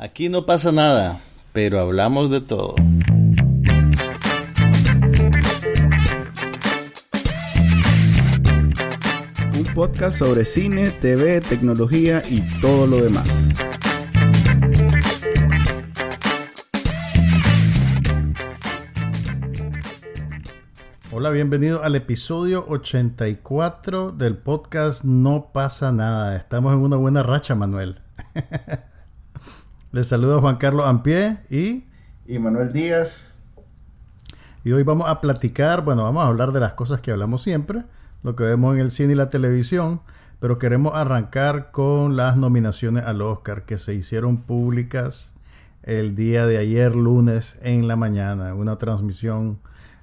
Aquí no pasa nada, pero hablamos de todo. Un podcast sobre cine, TV, tecnología y todo lo demás. Hola, bienvenido al episodio 84 del podcast No pasa nada. Estamos en una buena racha, Manuel. Les saluda Juan Carlos Ampie y... Y Manuel Díaz. Y hoy vamos a platicar, bueno, vamos a hablar de las cosas que hablamos siempre, lo que vemos en el cine y la televisión, pero queremos arrancar con las nominaciones al Oscar que se hicieron públicas el día de ayer, lunes, en la mañana. Una transmisión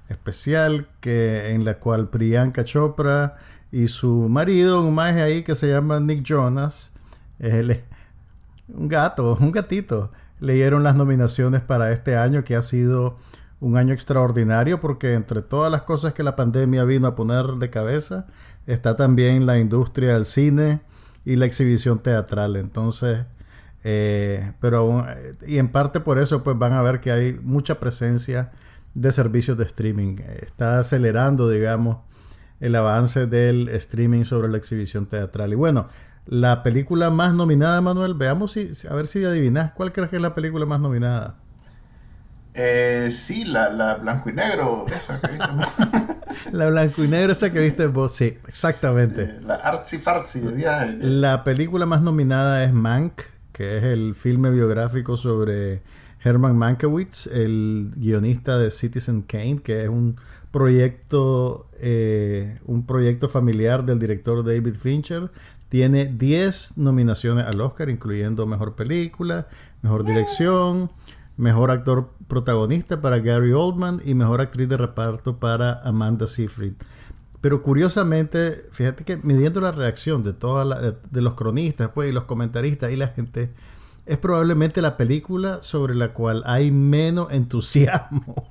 especial que, en la cual Priyanka Chopra y su marido, un maje ahí que se llama Nick Jonas, él, un gato, un gatito, leyeron las nominaciones para este año que ha sido un año extraordinario porque entre todas las cosas que la pandemia vino a poner de cabeza está también la industria del cine y la exhibición teatral. Entonces, eh, pero y en parte por eso pues van a ver que hay mucha presencia de servicios de streaming. Está acelerando, digamos, el avance del streaming sobre la exhibición teatral. Y bueno, la película más nominada, Manuel, veamos si, a ver si adivinas cuál crees que es la película más nominada. Eh, sí, la, la blanco y negro, esa que viste La blanco y negro, esa que viste vos, sí, exactamente. la artsy fartsy de viaje. La película más nominada es Mank, que es el filme biográfico sobre Herman Mankiewicz, el guionista de Citizen Kane, que es un proyecto, eh, un proyecto familiar del director David Fincher. Tiene 10 nominaciones al Oscar, incluyendo Mejor Película, Mejor Dirección, Mejor Actor Protagonista para Gary Oldman y Mejor Actriz de Reparto para Amanda Seyfried. Pero curiosamente, fíjate que midiendo la reacción de, toda de, de, los cronistas pues, y los comentaristas y la gente, es probablemente la película sobre la cual hay menos entusiasmo.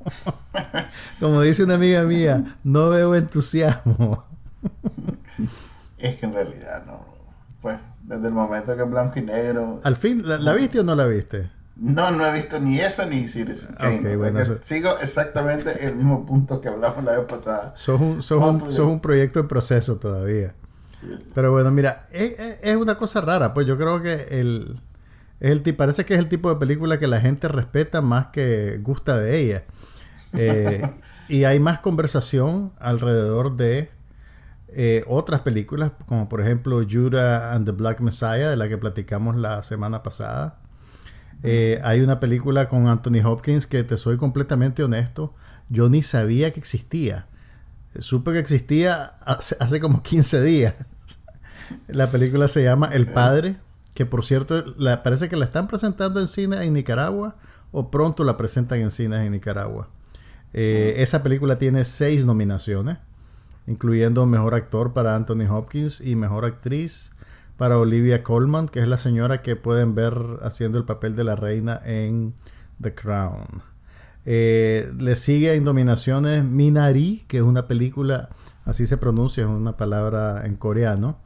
Como dice una amiga mía, no veo entusiasmo. es que en realidad no. Pues desde el momento que es blanco y negro. ¿Al fin la, la viste o no la viste? No, no he visto ni esa ni Citizen Kane. Okay, bueno. Sigo exactamente el mismo punto que hablamos la vez pasada. Sos un, sos un, sos un proyecto en proceso todavía. Sí. Pero bueno, mira, es, es, una cosa rara. Pues yo creo que el, el parece que es el tipo de película que la gente respeta más que gusta de ella. Eh, y hay más conversación alrededor de eh, otras películas, como por ejemplo Judah and the Black Messiah, de la que platicamos la semana pasada. Eh, hay una película con Anthony Hopkins que te soy completamente honesto, yo ni sabía que existía. Supe que existía hace, hace como 15 días. La película se llama El Padre, que por cierto la, parece que la están presentando en cine en Nicaragua o pronto la presentan en cines en Nicaragua. Eh, esa película tiene seis nominaciones, incluyendo Mejor Actor para Anthony Hopkins y Mejor Actriz para Olivia Colman, que es la señora que pueden ver haciendo el papel de la reina en The Crown. Eh, le sigue en nominaciones Minari, que es una película, así se pronuncia, es una palabra en coreano.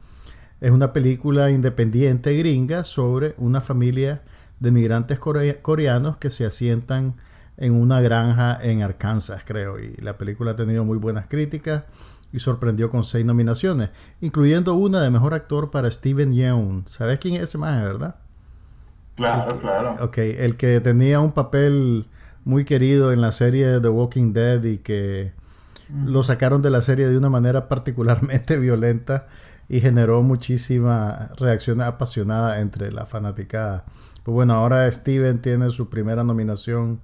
Es una película independiente gringa sobre una familia de migrantes core coreanos que se asientan en una granja en Arkansas, creo. Y la película ha tenido muy buenas críticas y sorprendió con seis nominaciones, incluyendo una de mejor actor para Steven Yeun. ¿Sabes quién es ese más, verdad? Claro, claro. Ok, el que tenía un papel muy querido en la serie The Walking Dead y que mm. lo sacaron de la serie de una manera particularmente violenta y generó muchísima reacción apasionada entre la fanaticada. Pues bueno, ahora Steven tiene su primera nominación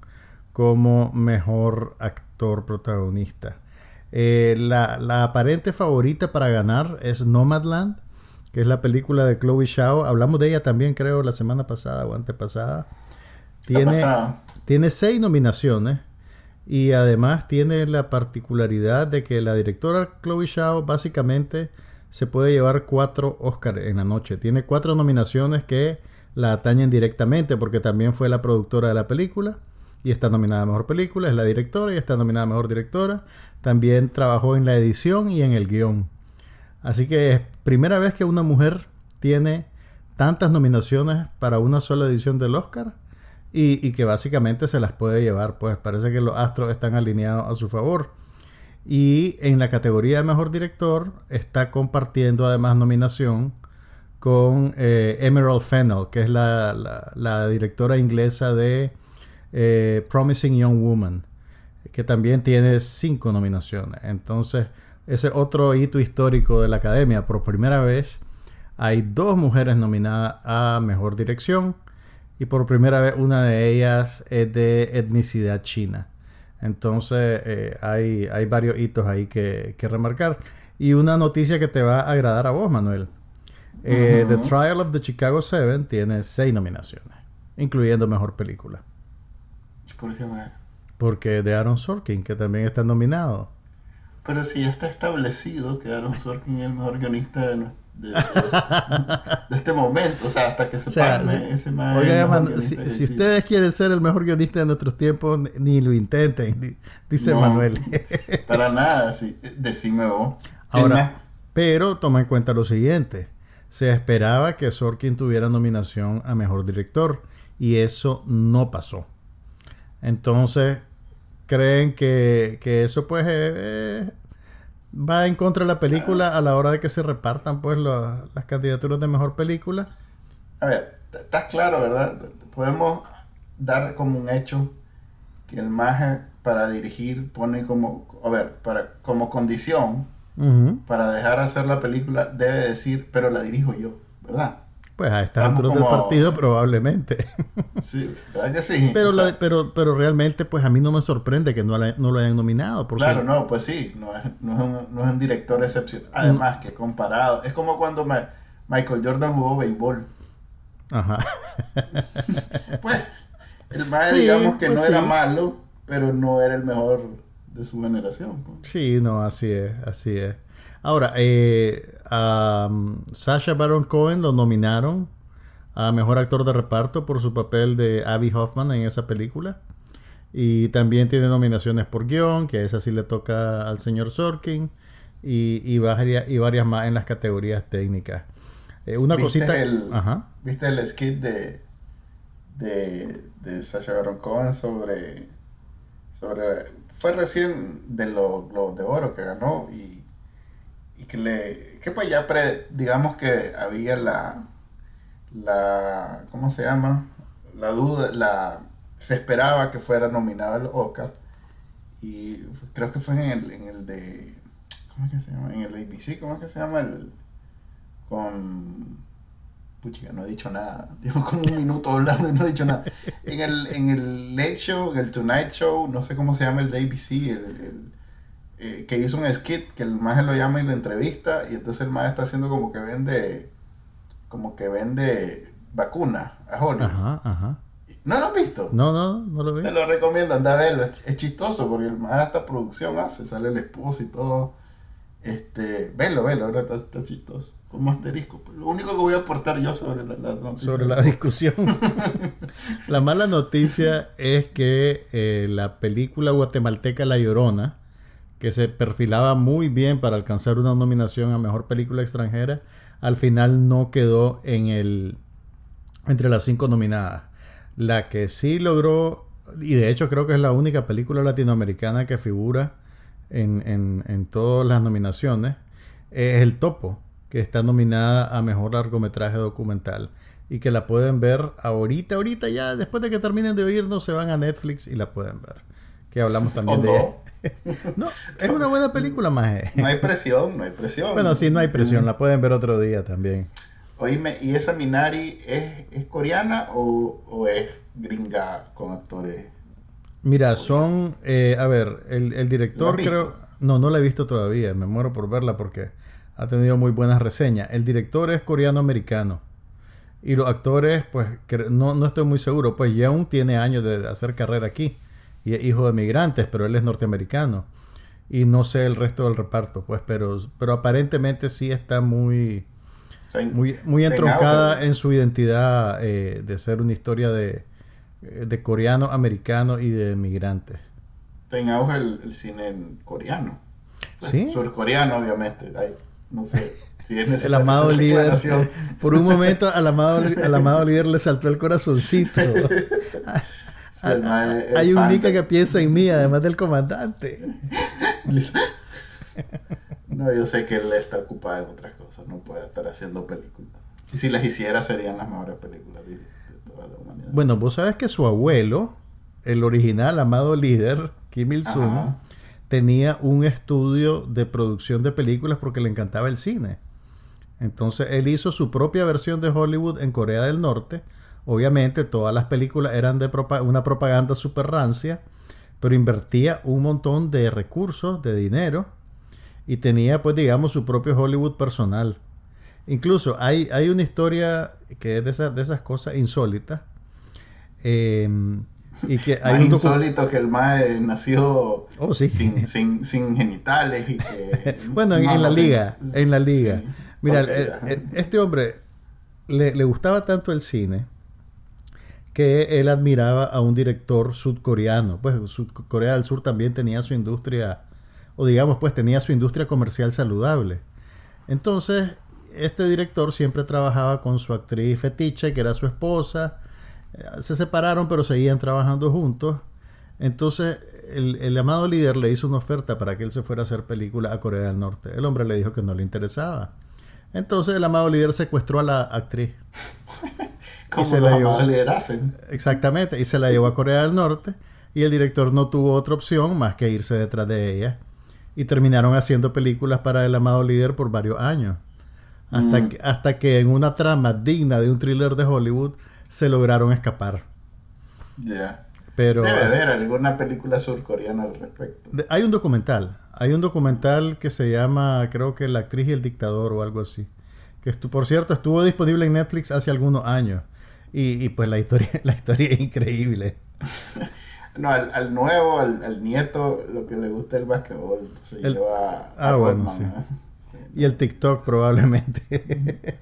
como mejor actor protagonista. Eh, la, la, aparente favorita para ganar es Nomadland, que es la película de Chloe Zhao. Hablamos de ella también, creo, la semana pasada o antepasada. Tiene, tiene seis nominaciones y además tiene la particularidad de que la directora Chloe Zhao básicamente se puede llevar cuatro Oscars en la noche. Tiene cuatro nominaciones que la atañen directamente porque también fue la productora de la película y está nominada a Mejor Película, es la directora y está nominada a Mejor Directora. También trabajó en la edición y en el guion. Así que es primera vez que una mujer tiene tantas nominaciones para una sola edición del Oscar y, que básicamente se las puede llevar, pues parece que los astros están alineados a su favor. Y en la categoría de mejor director está compartiendo además nominación con eh, Emerald Fennell, que es la, directora inglesa de eh, Promising Young Woman, que también tiene cinco nominaciones. Entonces, ese otro hito histórico de la academia. Por primera vez hay dos mujeres nominadas a mejor dirección y por primera vez una de ellas es de etnicidad china. Entonces eh, hay, hay, varios hitos ahí que, remarcar. Y una noticia que te va a agradar a vos, Manuel. Eh, the Trial of the Chicago Seven tiene seis nominaciones, incluyendo Mejor Película. ¿Por qué Porque de Aaron Sorkin, que también está nominado. Pero si ya está establecido que Aaron Sorkin es el mejor guionista de, de, este momento, o sea, hasta que se pague ese Oiga, si, ustedes quieren ser el mejor guionista de nuestros tiempos, ni lo intenten, dice Manuel. para nada, sí, decime vos. Ahora, pero toma en cuenta lo siguiente, se esperaba que Sorkin tuviera nominación a mejor director y eso no pasó. Entonces, creen que, eso pues eh, eh, va en contra de la película a la hora de que se repartan pues las candidaturas de mejor película. A ver, estás claro, ¿verdad? Podemos dar como un hecho que el maje para dirigir pone como, a ver, para, como condición para dejar hacer la película debe decir, pero la dirijo yo, ¿verdad? Pues a estas alturas del partido probablemente. Sí, ¿verdad que sí? Pero, pero, pero realmente pues a mí no me sorprende que no, no lo hayan nominado. Porque... Claro, no, pues sí, no es, no es, un, no es un director excepcional. Además que comparado, es como cuando Michael Jordan jugó béisbol. Ajá. pues el más digamos que pues no era malo, pero no era el mejor de su generación. Pues. Sí, no, así es, así es. Ahora, eh, a um, Sasha Baron Cohen lo nominaron a Mejor Actor de Reparto por su papel de Abby Hoffman en esa película. Y también tiene nominaciones por guion, que a esa sí le toca al señor Sorkin. Y, y, varias, y varias más en las categorías técnicas. Eh, una cosita... El, ¿Viste el skit de, de, de Sasha Baron Cohen sobre, sobre... Fue recién de los de Oro que ganó y y que le que pues ya pre, digamos que había la la ¿cómo se llama? la duda la se esperaba que fuera nominado al Oscar y creo que fue en el, en el de ¿cómo es que se llama? en el ABC ¿cómo es que se llama? el con puchica no he dicho nada llevo como un minuto hablando y no he dicho nada en el, en el Late Show en el Tonight Show no sé cómo se llama el de ABC el eh, que hizo un skit que el maestro lo llama y lo entrevista y entonces el maestro está haciendo como que vende como que vende vacuna a Hollywood. Ajá, ajá. ¿No lo has visto? No, no, no lo vi. Te lo recomiendo, anda a verlo. Es, chistoso porque el maestro esta producción hace, sale el esposo y todo. Este, velo, velo, está, está chistoso. Como asterisco. Lo único que voy a aportar yo sobre la, sobre la discusión. la mala noticia es que eh, la película guatemalteca La Llorona que se perfilaba muy bien para alcanzar una nominación a mejor película extranjera, al final no quedó en el entre las cinco nominadas. La que sí logró, y de hecho creo que es la única película latinoamericana que figura en, en todas las nominaciones, es El Topo, que está nominada a mejor largometraje documental y que la pueden ver ahorita, ahorita ya, después de que terminen de oírnos, se van a Netflix y la pueden ver. Que hablamos también de... no, es una buena película, más. No hay presión, no hay presión. Bueno, sí, no hay presión, la pueden ver otro día también. Oíme, ¿y esa Minari es, coreana o, es gringa con actores? Mira, son, eh, a ver, el, director creo, no, no la he visto todavía, me muero por verla porque ha tenido muy buenas reseñas. El director es coreano-americano. Y los actores, pues, no, no estoy muy seguro, pues ya aún tiene años de hacer carrera aquí y es hijo de migrantes, pero él es norteamericano. Y no sé el resto del reparto, pues, pero, pero aparentemente sí está muy, muy, muy entroncada en su identidad eh, de ser una historia de, eh, de coreano, americano y de migrantes. Está en auge el, cine coreano. ¿Sí? Surcoreano, obviamente. no sé. Si es el amado líder. Por un momento al amado, al amado líder le saltó el corazoncito. El mae es Hay un de- que piensa en mí, además del comandante. No, yo sé que él está ocupado en otras cosas, no puede estar haciendo películas. Y si las hiciera serían las mejores películas de, de toda la humanidad. Bueno, vos sabes que su abuelo, el original amado líder, Kim Il-sung, tenía un estudio de producción de películas porque le encantaba el cine. Entonces él hizo su propia versión de Hollywood en Corea del Norte. Obviamente todas las películas eran de propa- una propaganda super rancia, pero invertía un montón de recursos, de dinero, y tenía pues digamos su propio Hollywood personal. Incluso hay, hay una historia que es de, esas de esas cosas insólitas. eh, y que hay Más insólito que el mae nació Oh, sí. sin, sin, sin genitales y que... Bueno, en, No, en la sí. liga, en la liga. Sí. Mira, ajá. el- este hombre le, le gustaba tanto el cine que él admiraba a un director sudcoreano. Pues Corea del Sur también tenía su industria, o digamos, pues tenía su industria comercial saludable. Entonces, este director siempre trabajaba con su actriz fetiche, que era su esposa. Eh, Se separaron, pero seguían trabajando juntos. Entonces, el, el amado líder le hizo una oferta para que él se fuera a hacer película a Corea del Norte. El hombre le dijo que no le interesaba. Entonces, el amado líder secuestró a la actriz. Como se los la llevó. Exactamente, y se la llevó a Corea del Norte. Y el director no tuvo otra opción más que irse detrás de ella. Y terminaron haciendo películas para el amado líder por varios años. Hasta, Mm. que, hasta que en una trama digna de un thriller de Hollywood se lograron escapar. Ya. Pero Debe haber alguna película surcoreana al respecto. Hay un documental. Hay un documental que se llama, creo que La actriz y el dictador o algo así. Que por cierto estuvo disponible en Netflix hace algunos años. Y, y pues la historia, la historia es increíble. No, al, al nuevo, al, al nieto, lo que le gusta es el basquetbol. Se El- lleva a Ah, bueno, Rodman, sí. ¿eh? Sí. Y el TikTok probablemente.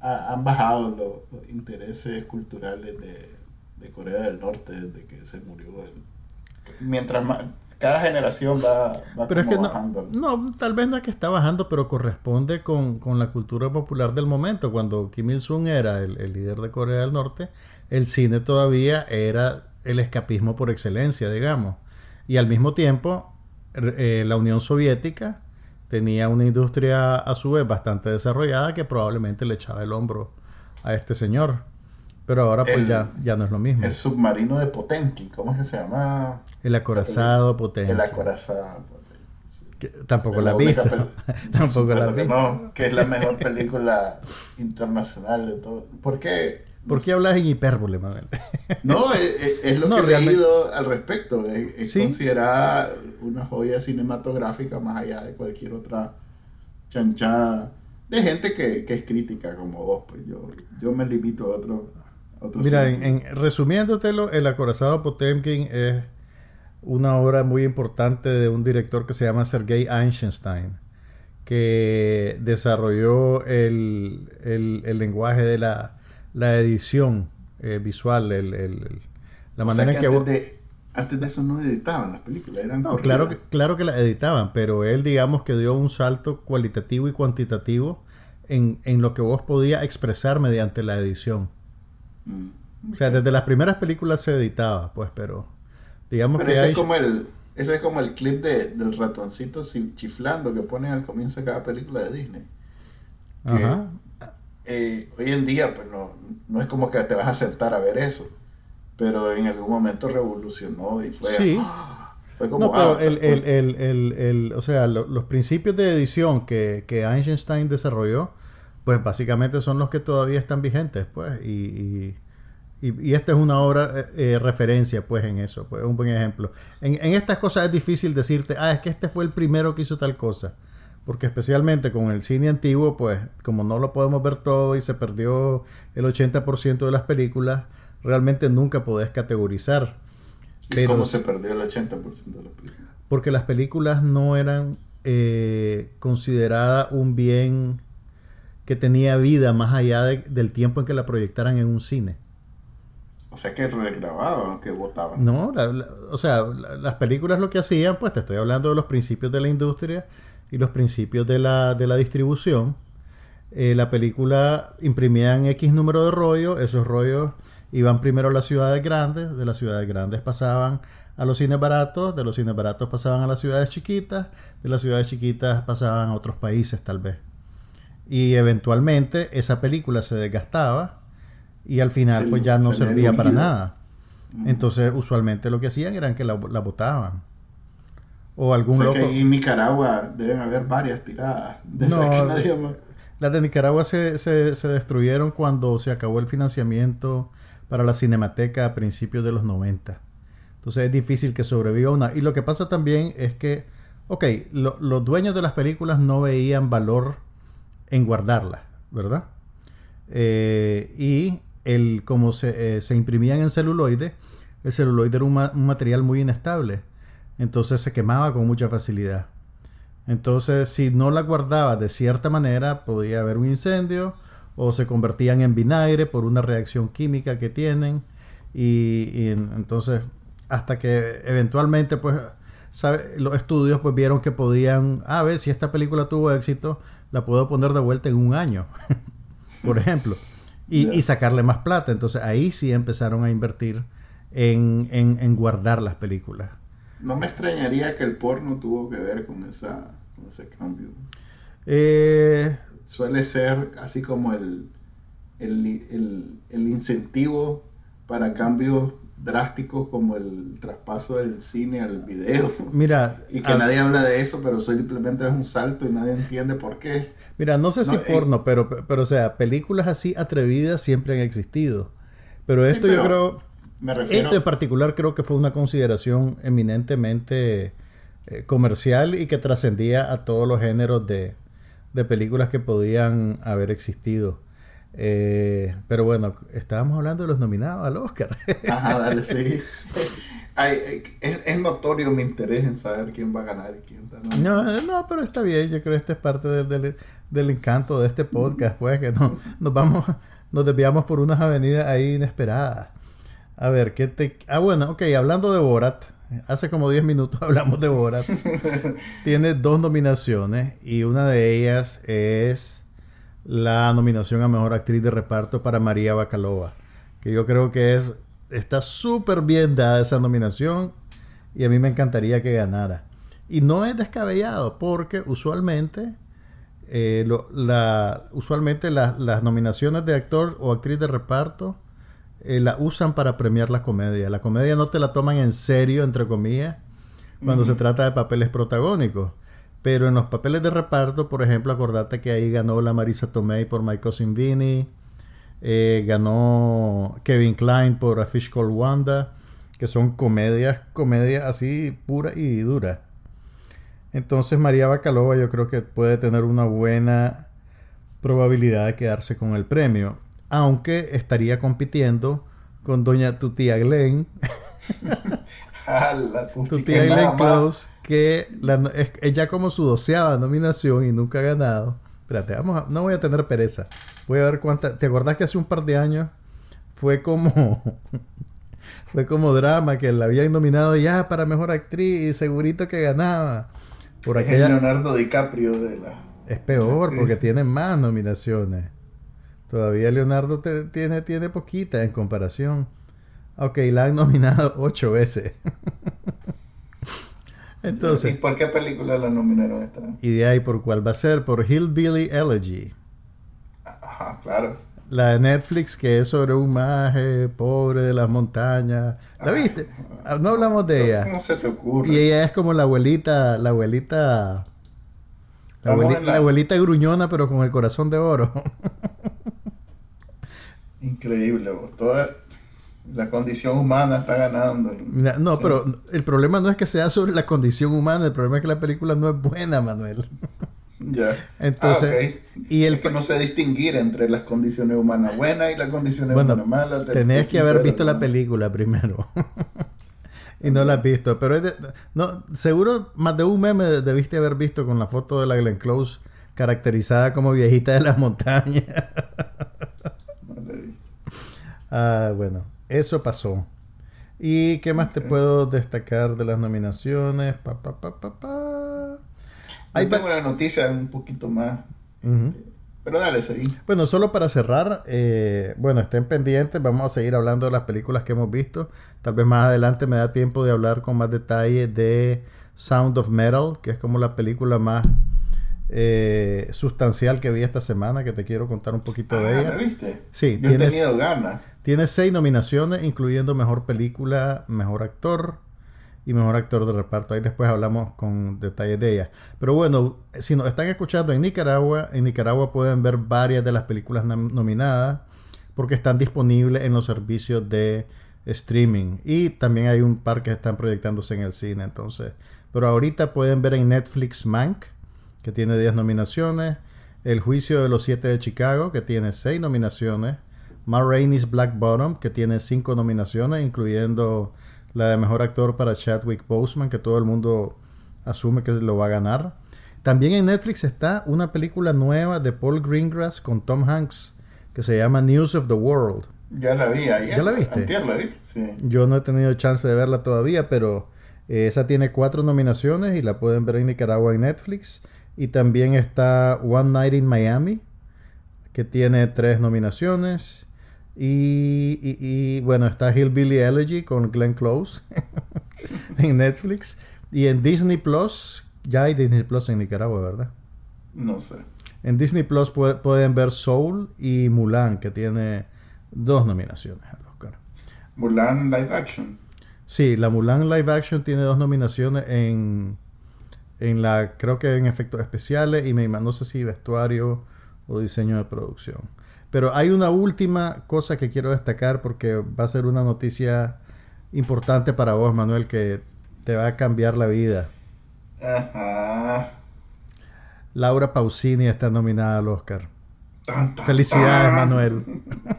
Ha- han bajado los, los intereses culturales de, de Corea del Norte desde que se murió él. Mientras más, cada generación va, va pero es que no, bajando. no, tal vez no es que está bajando, pero corresponde con, con la cultura popular del momento. Cuando Kim Il-sung era el, el líder de Corea del Norte, el cine todavía era el escapismo por excelencia, digamos. Y al mismo tiempo, eh, la Unión Soviética tenía una industria a su vez bastante desarrollada que probablemente le echaba el hombro a este señor. Pero ahora pues El- ya, ya no es lo mismo. El submarino de Potemkin, ¿cómo es que se llama? El acorazado potente. El acorazado. sí. Que tampoco la pel- tampoco la supuesto que visto. no, que es la mejor película internacional de todo. ¿Por qué? ¿Por qué hablas en hipérbole, Manuel? No, es, es- es lo No, que he realmente- leído al respecto. Es, es Sí. considerada una joya cinematográfica más allá de cualquier otra chanchada de gente que, que es crítica como vos. Pues yo, yo me limito a otro. Otro Mira, en, en- resumiéndotelo, El acorazado Potemkin es una obra muy importante de un director que se llama Sergei Einstein, que desarrolló el, el- el lenguaje de la, la edición eh, visual, el- la O manera sea en que... antes, vos- de, antes de eso no editaban las películas, eran No, claro que, claro que la editaban, pero él digamos que dio un salto cualitativo y cuantitativo en, en lo que vos podías expresar mediante la edición. Mm. O sea, desde las primeras películas se editaba, pues, pero digamos Pero que ese hay... es como el ese es como el clip de, del ratoncito chiflando que ponen al comienzo de cada película de Disney. que- Ajá. Eh, hoy en día, pues no, no es como que te vas a sentar a ver eso, pero en algún momento revolucionó y fue, Sí. ¡ah! fue como No, pero Avatar, el, el, el, el, el- o sea, lo- los principios de edición que, que Einstein desarrolló, pues básicamente son los que todavía están vigentes, pues, y, y, y- y esta es una obra eh, eh, referencia, pues, en eso, pues, un buen ejemplo. En, en estas cosas es difícil decirte, ah, es que este fue el primero que hizo tal cosa, porque especialmente con el cine antiguo, pues, como no lo podemos ver todo y se perdió el 80% de las películas, realmente nunca podés categorizar. ¿Y pero cómo se perdió el 80% de las películas? porque las películas no eran eh, consideradas un bien que tenía vida más allá de- del tiempo en que la proyectaran en un cine. O sea que regrababan, que votaban. No, la- la- o sea, la- las películas lo que hacían, pues te estoy hablando de los principios de la industria y los principios de la, de la distribución. Eh, la película imprimían X número de rollos, esos rollos iban primero a las ciudades grandes, de las ciudades grandes pasaban a los cines baratos, de los cines baratos pasaban a las ciudades chiquitas, de las ciudades chiquitas pasaban a otros países tal vez. Y eventualmente esa película se desgastaba y al final Se- pues ya no se servía para nada. Entonces usualmente lo que hacían era que la, la botaban. O O algún sea loco... que en Nicaragua deben haber varias tiradas. De No, Las de Nicaragua se, se, se destruyeron cuando se acabó el financiamiento para la cinemateca a principios de los 90. Entonces es difícil que sobreviva una. Y lo que pasa también es que, ok, lo- los dueños de las películas no veían valor en guardarlas, ¿verdad? Eh, y el, como se, eh, se imprimían en celuloide, el celuloide era un, un material muy inestable. Entonces se quemaba con mucha facilidad. Entonces, si no la guardabas de cierta manera, podía haber un incendio o se convertían en vinagre por una reacción química que tienen. Y, y en- entonces, hasta que eventualmente, pues, sabe- los estudios pues vieron que podían, a ver, si esta película tuvo éxito, la puedo poner de vuelta en un año, por ejemplo, y, y sacarle más plata. Entonces, ahí sí empezaron a invertir en, en- en guardar las películas. No me extrañaría que el porno tuvo que ver con, esa, con ese cambio. Eh, Suele ser así como el, el, el, el incentivo para cambios drásticos como el traspaso del cine al video. mira, Y que nadie habla de eso, pero simplemente es un salto y nadie entiende por qué. Mira, no sé si No, eh, porno, pero, pero o sea, películas así atrevidas siempre han existido. Pero Sí, esto yo creo, Me refiero. esto en particular creo que fue una consideración eminentemente eh, comercial y que trascendía a todos los géneros de, de películas que podían haber existido. Eh, pero bueno, estábamos hablando de los nominados al Oscar. Ajá, dale, sí. Ay, ay, es, es notorio mi interés en saber quién va a ganar y quién no. No, eh, no, pero está bien. Yo creo que esta es parte del, del- del encanto de este podcast, pues, que no, nos vamos, nos desviamos por unas avenidas ahí inesperadas. A ver, ¿qué te... Ah, bueno, ok, hablando de Borat, hace como 10 minutos hablamos de Borat. Tiene dos nominaciones y una de ellas es la nominación a Mejor Actriz de Reparto para María Bacalova, que yo creo que es está súper bien dada esa nominación y a mí me encantaría que ganara. Y no es descabellado porque usualmente eh, lo- la, usualmente la- las nominaciones de actor o actriz de reparto eh, la usan para premiar la comedia. La comedia no te la toman en serio, entre comillas, cuando se trata de papeles protagónicos. Pero en los papeles de reparto, por ejemplo, acordate que ahí ganó la Marisa Tomei por My Cousin Vinny, ganó Kevin Klein por A Fish Called Wanda, que son comedias, comedias así puras y duras. Entonces María Bacalova yo creo que puede tener una buena probabilidad de quedarse con el premio, aunque estaría compitiendo con doña tu tía Glenn, Ah, la tu que tía Glenn. Close, que la es ella como su doceava nominación y nunca ha ganado. Espérate, vamos a- no voy a tener pereza. Voy a ver cuánta. ¿Te acordás que hace un par de años fue como fue como drama que la habían nominado ya para mejor actriz y segurito que ganaba? Por Es el aquella Leonardo DiCaprio de la. es peor porque tiene más nominaciones. Todavía Leonardo te- tiene tiene poquita en comparación. Ok, la han nominado ocho veces. ¿Y Entonces, por qué película la nominaron esta? y de ahí por cuál va a ser, por Hillbilly Elegy. Ajá, claro. La de Netflix que es sobre un maje pobre de las montañas. ¿La Ah. viste? Ah, No hablamos de ella. ¿Cómo se te ocurre? Y ella es como la abuelita, la abuelita, la, Vamos abueli- en la- la abuelita gruñona pero con el corazón de oro. Increíble, vos. Toda la condición humana está ganando. No, Sí. pero el problema no es que sea sobre la condición humana, el problema es que la película no es buena, Manuel. Ya. Entonces, Ah, ok. y el es que no sé distinguir entre las condiciones humanas buenas y las condiciones Bueno, humanas malas. te- Tenés te que haber visto la película primero. y no la has visto. Pero es de- no, seguro más de un meme debiste haber visto con la foto de la Glenn Close caracterizada como viejita de las montañas. Ah, bueno, eso pasó. ¿Y qué más te puedo destacar de las nominaciones? Pa, pa, pa, pa, pa. Va- tengo una noticia un poquito más Ujú. Pero dale, seguí. Bueno, solo para cerrar, eh, bueno, estén pendientes, vamos a seguir hablando de las películas que hemos visto. Tal vez más adelante me da tiempo de hablar con más detalle de Sound of Metal, que es como la película más eh, sustancial que vi esta semana, que te quiero contar un poquito de Ah, ella. ¿la viste? Sí, Yo he tienes- tenido ganas. Tiene seis nominaciones, incluyendo Mejor Película, Mejor Actor y Mejor Actor de Reparto. Ahí después hablamos con detalles de ella. Pero bueno, si nos están escuchando en Nicaragua, en Nicaragua pueden ver varias de las películas nom- nominadas porque están disponibles en los servicios de streaming. Y también hay un par que están proyectándose en el cine. Entonces, pero ahorita pueden ver en Netflix Mank, que tiene 10 nominaciones. El Juicio de los Siete de Chicago, que tiene 6 nominaciones. Ma Rainey's Black Bottom, que tiene 5 nominaciones, incluyendo la de Mejor Actor para Chadwick Boseman, que todo el mundo asume que lo va a ganar. También en Netflix está una película nueva de Paul Greengrass con Tom Hanks, que se llama News of the World. Ya la vi ayer. ¿Ya la viste? Antier la vi, sí. Yo no he tenido chance de verla todavía, pero eh, esa tiene cuatro nominaciones y la pueden ver en Nicaragua en Netflix. Y también está One Night in Miami, que tiene tres nominaciones. Y, y- y, bueno, está Hillbilly Elegy con Glenn Close en Netflix. Y en Disney Plus, ya hay Disney Plus en Nicaragua, ¿verdad? No sé. En Disney Plus pue- pueden ver Soul y Mulan, que tiene dos nominaciones al Oscar. Mulan Live Action. Sí, la Mulan Live Action tiene dos nominaciones en, en la, creo que en efectos especiales y me no sé si vestuario o diseño de producción. Pero hay una última cosa que quiero destacar porque va a ser una noticia importante para vos, Manuel, que te va a cambiar la vida. Ajá. Laura Pausini está nominada al Oscar. Tan, tan, Felicidades, tan. Manuel.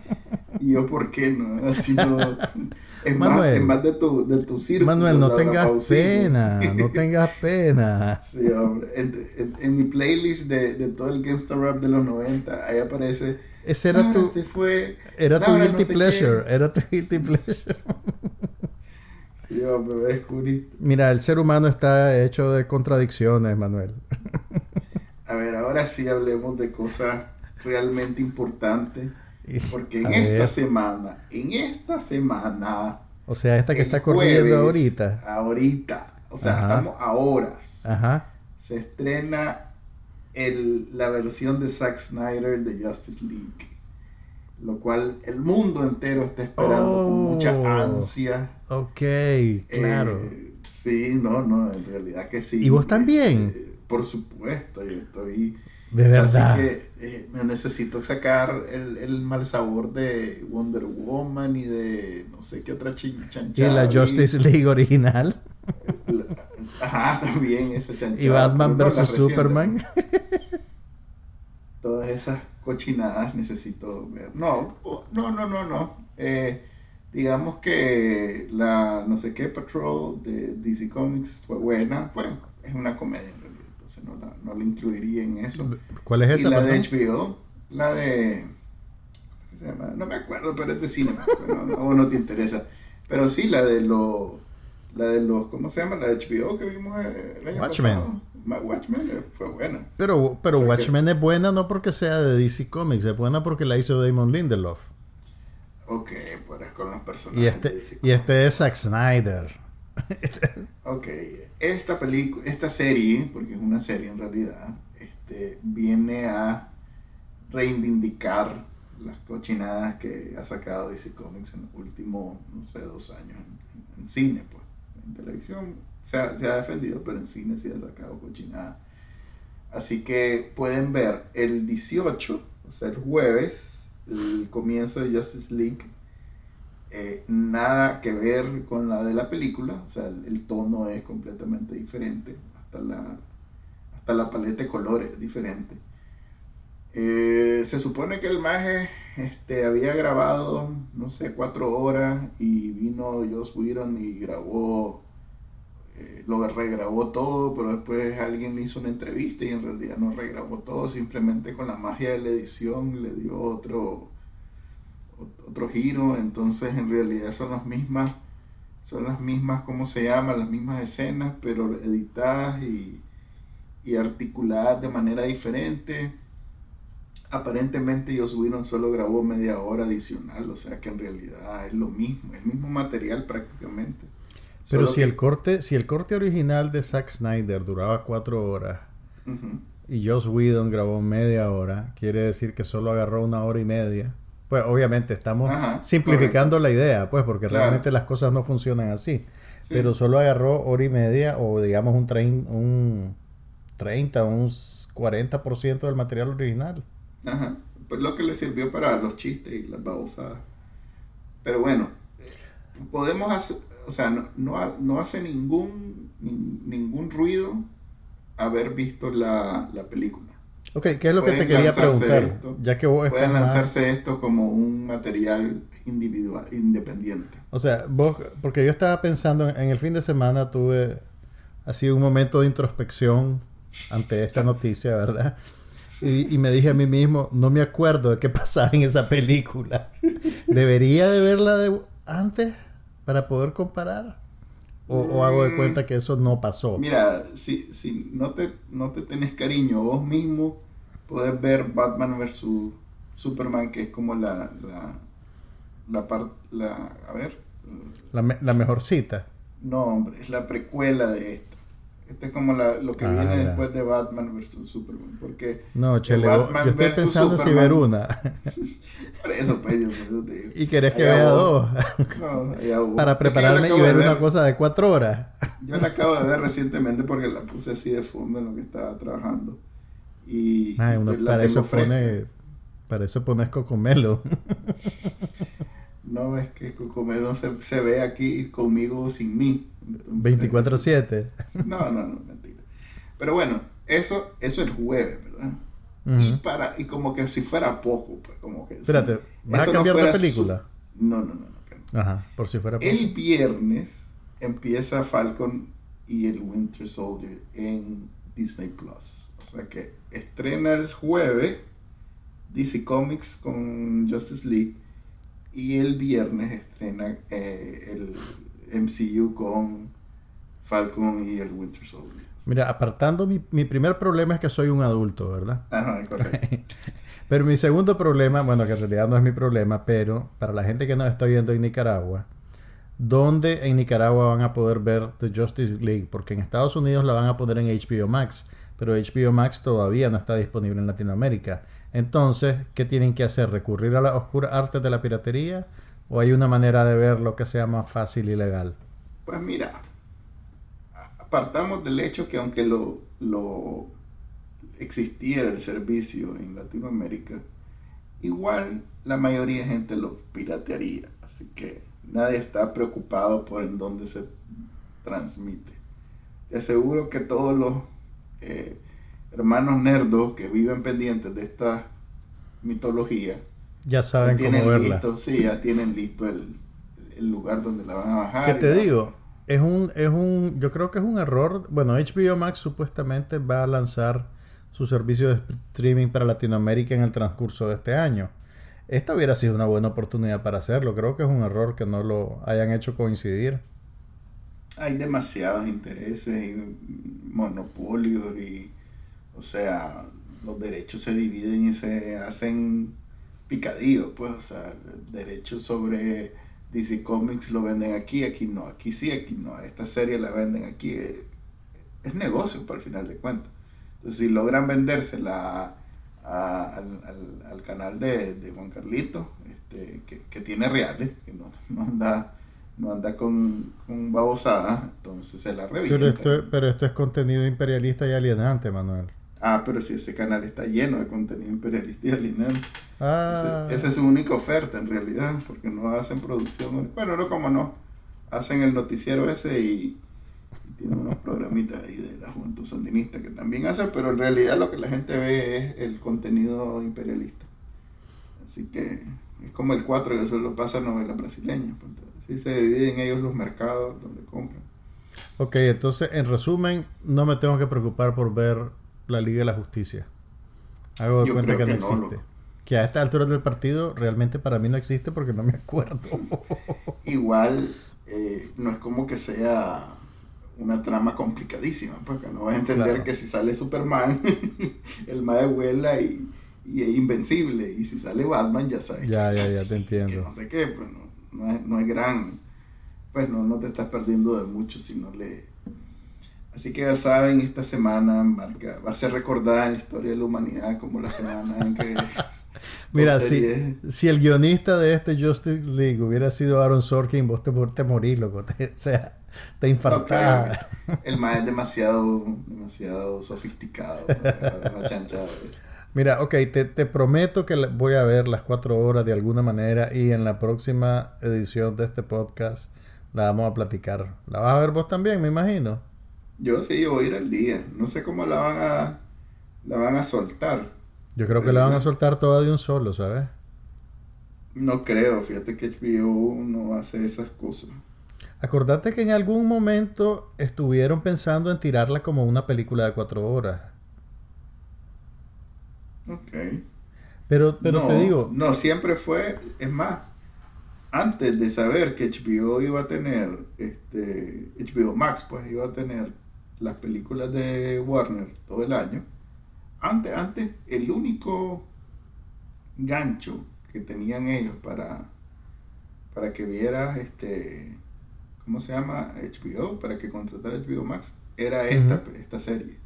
¿Y yo por qué no? Así no. Es más, Manuel. es más de tu, de tu círculo. Manuel, no tengas Pausini. pena, no tengas pena. Sí, hombre. En, en- en mi playlist de, de todo el gangsta rap de los 90, ahí aparece. Ese era "Laura tu, se fue. era tu no guilty sé pleasure, qué". era tu guilty pleasure. Sí, hombre, me descubrí. Mira, el ser humano está hecho de contradicciones, Manuel. A ver, ahora sí hablemos de cosas realmente importantes. Porque en a esta ver, semana, en esta semana. o sea, esta que está corriendo jueves, ahorita. Ahorita. O sea, Ajá. estamos a horas. Ajá. Se estrena el, la versión de Zack Snyder de Justice League. Lo cual el mundo entero está esperando con mucha Oh. ansia. Ok, claro. Eh, sí, no, no, en realidad que sí. ¿Y vos también? Eh, por supuesto, yo estoy. de verdad. Así que eh, me necesito sacar el, el mal sabor de Wonder Woman y de no sé qué otra chin- y la. Justice League original. Ajá, también esa chanchada. Y Batman no, vs. Superman. Todas esas cochinadas necesito ver. No, no, no, no, no. Eh, digamos que la no sé qué Patrol de DC Comics fue buena. Fue, es una comedia en realidad. Entonces no la, no la incluiría en eso. ¿Cuál es Y esa? la de? HBO, la de. ¿qué se llama? No me acuerdo, pero es de cine. no, no, vos no te interesa. Pero sí, la de los. La de los. ¿Cómo se llama? La de HBO que vimos el año Watchmen. pasado. Watchmen eh, fue buena. Pero, pero O sea que- Watchmen es buena no porque sea de DC Comics, es buena porque la hizo Damon Lindelof. Ok, pues con los personajes. Y de este, DC y este es Zack Snyder. Ok, esta película, esta serie, porque es una serie en realidad, este, viene a reivindicar las cochinadas que ha sacado DC Comics en los últimos, no sé, dos años en, en cine. En televisión se ha, se defendido, pero en cine sí ha sacado cochinadas. Así que pueden ver el 18, o sea, el jueves, el comienzo de Justice League eh, nada que ver con la de la película, o sea, el, el tono es completamente diferente, hasta la, hasta la paleta de colores es diferente. Eh, se supone que el maje este, había grabado, no sé, cuatro horas y vino Joss Whedon y grabó, eh, lo regrabó todo, pero después alguien le hizo una entrevista y en realidad no regrabó todo, simplemente con la magia de la edición le dio otro otro giro, entonces en realidad son las mismas, son las mismas, ¿cómo se llama? Las mismas escenas, pero editadas y, y articuladas de manera diferente. Aparentemente Joss Whedon solo grabó media hora adicional, o sea que en realidad es lo mismo, el mismo material prácticamente. Pero si el corte, si el corte original de Zack Snyder duraba cuatro horas y Joss Whedon grabó media hora, quiere decir que solo agarró una hora y media. Pues obviamente estamos simplificando la idea, pues, porque realmente las cosas no funcionan así. Pero solo agarró hora y media o digamos un, un 30 un 40% del material original. Ajá. Pues lo que le sirvió para los chistes y las babosadas. Pero bueno, podemos hacer, o sea, no, no, hace ningún, ningún ruido haber visto la, película. Ok, ¿qué es lo que te quería preguntar? ya que vos pueden lanzarse esto como un material individual, independiente. O sea, vos, porque yo estaba pensando, en el fin de semana tuve así un momento de introspección ante esta noticia, ¿verdad? Y, me dije a mí mismo, no me acuerdo de qué pasaba en esa película. ¿Debería de verla de antes para poder comparar? O, hago de cuenta que eso no pasó? Mira, si, si no, te, no te tenés cariño vos mismo, puedes ver Batman vs. Superman, que es como la... la, la, la a ver. La, la mejor cita. No, hombre, es la precuela de esto. Este es como la, lo que ah, viene después de Batman vs. Superman. Porque no, chele, yo estoy pensando si ver una. por eso, pues, yo, por eso te digo. ¿Y querés que vea dos? No, Para prepararme y ver, una cosa de cuatro horas. yo la acabo de ver recientemente porque la puse así de fondo en lo que estaba trabajando. Y, Ay, uno para, eso pone, para eso pones cocomelo. no, es que cocomelo se, se ve aquí conmigo sin mí. 24-7. No, no, no, mentira. Pero bueno, eso, eso el jueves, ¿verdad? Y para, y como que si fuera poco, pues como que. Espérate, ¿vas a cambiar la película? No, no, no, no. Ajá, por si fuera poco. El viernes empieza Falcon y el Winter Soldier en Disney Plus. O sea que estrena el jueves DC Comics con Justice League y el viernes estrena eh, el MCU con Falcon y el Winter Soldier. Mira, apartando mi, mi primer problema es que soy un adulto, ¿verdad? Ajá, correcto. pero mi segundo problema, bueno, que en realidad no es mi problema, pero para la gente que nos está viendo en Nicaragua, ¿dónde en Nicaragua van a poder ver The Justice League? Porque en Estados Unidos la van a poner en HBO Max, pero HBO Max todavía no está disponible en Latinoamérica. Entonces, ¿qué tienen que hacer? ¿Recurrir a la oscura arte de la piratería? ¿O hay una manera de ver lo que sea más fácil y legal? Pues mira, apartamos del hecho que aunque lo, lo existiera el servicio en Latinoamérica, igual la mayoría de gente lo piratearía. Así que nadie está preocupado por en dónde se transmite. Te aseguro que todos los eh, hermanos nerdos que viven pendientes de esta mitología ya saben cómo verla. Listo, sí, ya tienen listo el, lugar donde la van a bajar. ¿Qué te digo? Es un, es un, yo creo que es un error. Bueno, HBO Max supuestamente va a lanzar su servicio de streaming para Latinoamérica en el transcurso de este año. Esta hubiera sido una buena oportunidad para hacerlo. Creo que es un error que no lo hayan hecho coincidir. Hay demasiados intereses y monopolios y, o sea, los derechos se dividen y se hacen picadillo, pues, o sea, derechos sobre DC Comics lo venden aquí, aquí no, aquí sí, aquí no, esta serie la venden aquí, es, negocio para el final de cuentas. Entonces, si logran vendérsela al, canal de, Juan Carlito, este, que, tiene reales, que no, anda no anda con, con babosada, entonces se la revienta. Pero esto, pero esto es contenido imperialista y alienante, Manuel. Ah, pero si ese canal está lleno de contenido imperialista y alienante. Ah. esa es su única oferta en realidad, porque no hacen producción. Bueno, no como no. Hacen el noticiero ese y, tienen unos programitas ahí de la Juventud Sandinista que también hacen, pero en realidad lo que la gente ve es el contenido imperialista. Así que es como el 4 que solo pasa novela brasileña. Pues, así se dividen ellos los mercados donde compran. Ok, entonces en resumen, no me tengo que preocupar por ver la Liga de la Justicia. Hago de cuenta que, no existe. Que a esta altura del partido realmente para mí no existe porque no me acuerdo. Igual eh, no es como que sea una trama complicadísima, porque no vas a entender que si sale Superman, el mae vuela y, y es invencible. Y si sale Batman, ya sabes. Ya, que ya, ya así, te entiendo. que no sé qué, pues no, no, es, no es gran. Pues no, no te estás perdiendo de mucho si no le. Así que ya saben, esta semana marca, va a ser recordada en la historia de la humanidad como la semana en que. Mira, si, si el guionista de este Justice League hubiera sido Aaron Sorkin, vos te, te morís, loco. Te- o sea, te infartás. Ok, El más es demasiado, demasiado sofisticado. Mira, ok, te, te prometo que voy a ver las cuatro horas de alguna manera y en la próxima edición de este podcast la vamos a platicar. ¿La vas a ver vos también, me imagino? Yo sí, yo voy a ir al día. No sé cómo la van a, la van a soltar. Yo creo que la van a soltar toda de un solo, ¿sabes? No creo, fíjate que HBO no hace esas cosas. Acordate que en algún momento estuvieron pensando en tirarla como una película de cuatro horas. Ok. Pero, pero no, te digo, No, siempre fue, es más, antes de saber que HBO iba a tener, este, HBO Max, pues iba a tener las películas de Warner todo el año. Antes, antes, el único gancho que tenían ellos para, para que vieras, este, ¿cómo se llama? HBO, para que contratara HBO Max, era esta, esta serie.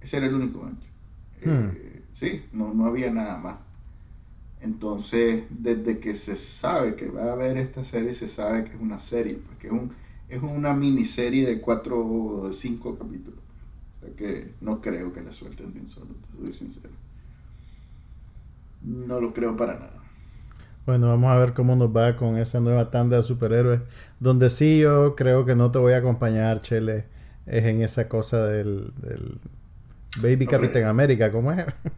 Ese era el único gancho. Eh, sí, no, no había nada más. Entonces, desde que se sabe que va a haber esta serie, se sabe que es una serie, porque es, un, es una miniserie de cuatro o cinco capítulos. O sea que no creo que la suelten de un solo, te soy sincero. No lo creo para nada. bueno, vamos a ver cómo nos va con esa nueva tanda de superhéroes. Donde sí yo creo que no te voy a acompañar, Chele, es en esa cosa del, del Baby. Capitán América, ¿cómo es?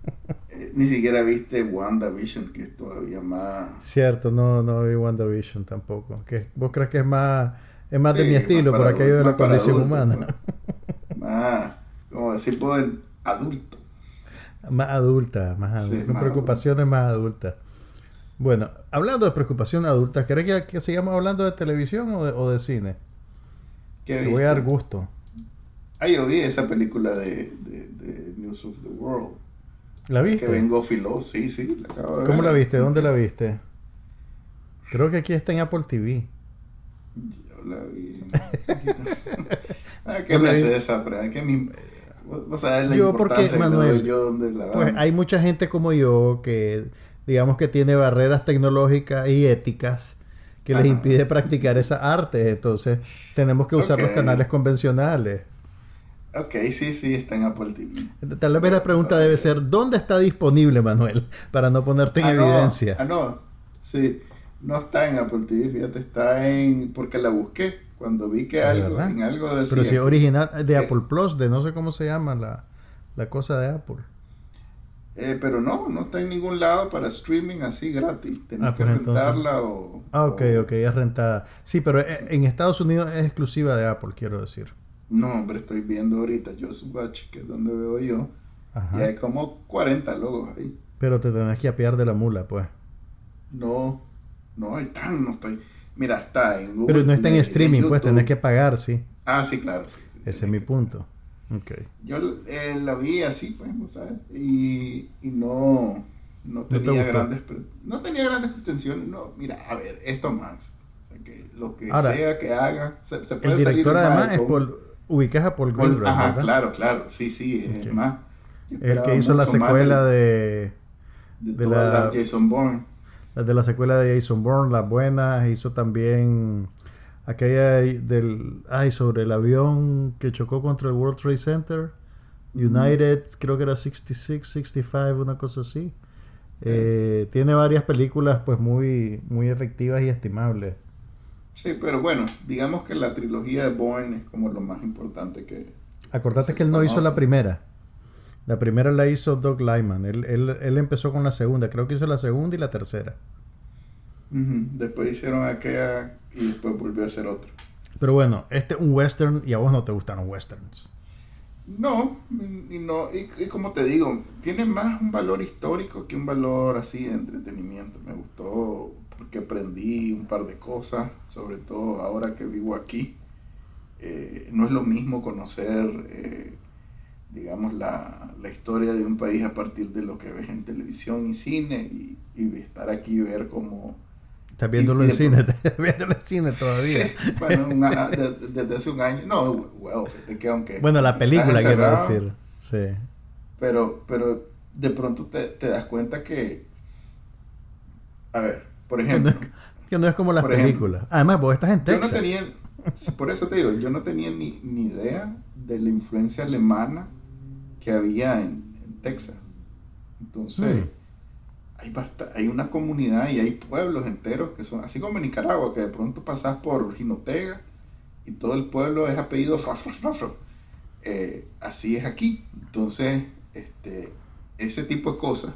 Eh, ni siquiera viste WandaVision, que es todavía más... Cierto, no, no vi WandaVision tampoco. ¿Qué- ¿Vos crees que es más, es más de mi estilo por aquello de la condición humana? pues. Más, como decir, pues, adulto. Más adulta, más adulta, Sí, con más preocupaciones más adultas. Bueno, hablando de preocupaciones adultas, ¿querés que, que sigamos hablando de televisión o de, o de cine? ¿Qué Te voy a dar gusto. Ah, yo vi esa película de, de, de News of the World. ¿La Que viste? vengo filo, sí, sí, la acabo de ¿Cómo ver. la viste? ¿Dónde la viste? Creo que aquí está en Apple TV. Yo la vi. ah, ¿Qué me hace esa prueba? ¿Qué me... La Yo, porque, Manuel, yo la Pues hay mucha gente como yo que, digamos que tiene barreras tecnológicas y éticas que les impide practicar esa arte. Entonces, tenemos que usar los canales convencionales. Ok, sí, sí, está en Apple TV. Tal vez la pregunta debe ser, ¿dónde está disponible, Manuel? Para no ponerte en Ah, no, evidencia. ah, no, sí, no está en Apple TV, fíjate, está en... Porque la busqué cuando vi que ¿De algo, verdad? en algo decía... Pero si es original de Eh. Apple Plus, de no sé cómo se llama la, la cosa de Apple. Eh, pero no, no está en ningún lado para streaming así gratis. Tenés Ah, que pues entonces- rentarla o... Ah, ok, o- ok, es rentada. Sí, pero eh, en Estados Unidos es exclusiva de Apple, quiero decir. No, hombre, estoy viendo ahorita Just Watch, que es donde veo yo. Ajá. Y hay como 40 logos ahí. Pero te tenés que apiar de la mula, pues. No, no hay tan, no estoy. Mira, está en Google. Pero no está en streaming, pues tenés que pagar, sí. Ah, sí, claro. sí, sí, Ese es mi punto. Ok. Yo eh, la vi así, pues, ¿no ¿sabes? Y, y no, no te tenía grandes no tenía grandes pretensiones. No, mira, a ver, esto más. O sea, que lo que Ahora, sea que haga, se, se puede El director salir además es Paul, ubicas a Paul Paul- Greengrass, Ajá, ¿verdad? claro, claro. Sí, sí, Ok. es más. El que hizo la secuela de, de, de la Jason Bourne. De la secuela de Jason Bourne, las buenas, hizo también aquella del ay sobre el avión que chocó contra el World Trade Center, United, creo que era 66, 65, una cosa así. Eh, tiene varias películas pues muy muy efectivas y estimables. Sí, pero bueno, digamos que la trilogía de Bourne es como lo más importante que... Acordate que él no hizo la primera. La primera la hizo Doug Lyman. Él, él, él empezó con la segunda. Creo que hizo la segunda y la tercera. Después hicieron aquella y después volvió a hacer otra. Pero bueno, este es un western y a vos no te gustan los westerns. No, y no y, y como te digo, tiene más un valor histórico que un valor así de entretenimiento. Me gustó porque aprendí un par de cosas, sobre todo ahora que vivo aquí. Eh, no es lo mismo conocer eh, digamos, la, la, historia de un país a partir de lo que ves en televisión y cine y, y estar aquí y ver cómo... Estás viéndolo en cine, estás viéndolo en cine todavía. Sí, bueno, una, desde, hace un año, no, bueno, fíjate que aunque... Bueno, la película quiero decir, sí. Pero, pero de pronto te, te das cuenta que, a ver, por ejemplo... Que no es, como las películas. Además, vos estás en Texas. Yo no tenía, por eso te digo, yo no tenía ni, ni idea de la influencia alemana que había en, Texas. Entonces, mm. Hay, una comunidad y hay pueblos enteros que son, así como en Nicaragua, que de pronto pasas por Jinotega y todo el pueblo es apellido Frafro, eh, así es aquí. Entonces, este, ese tipo de cosas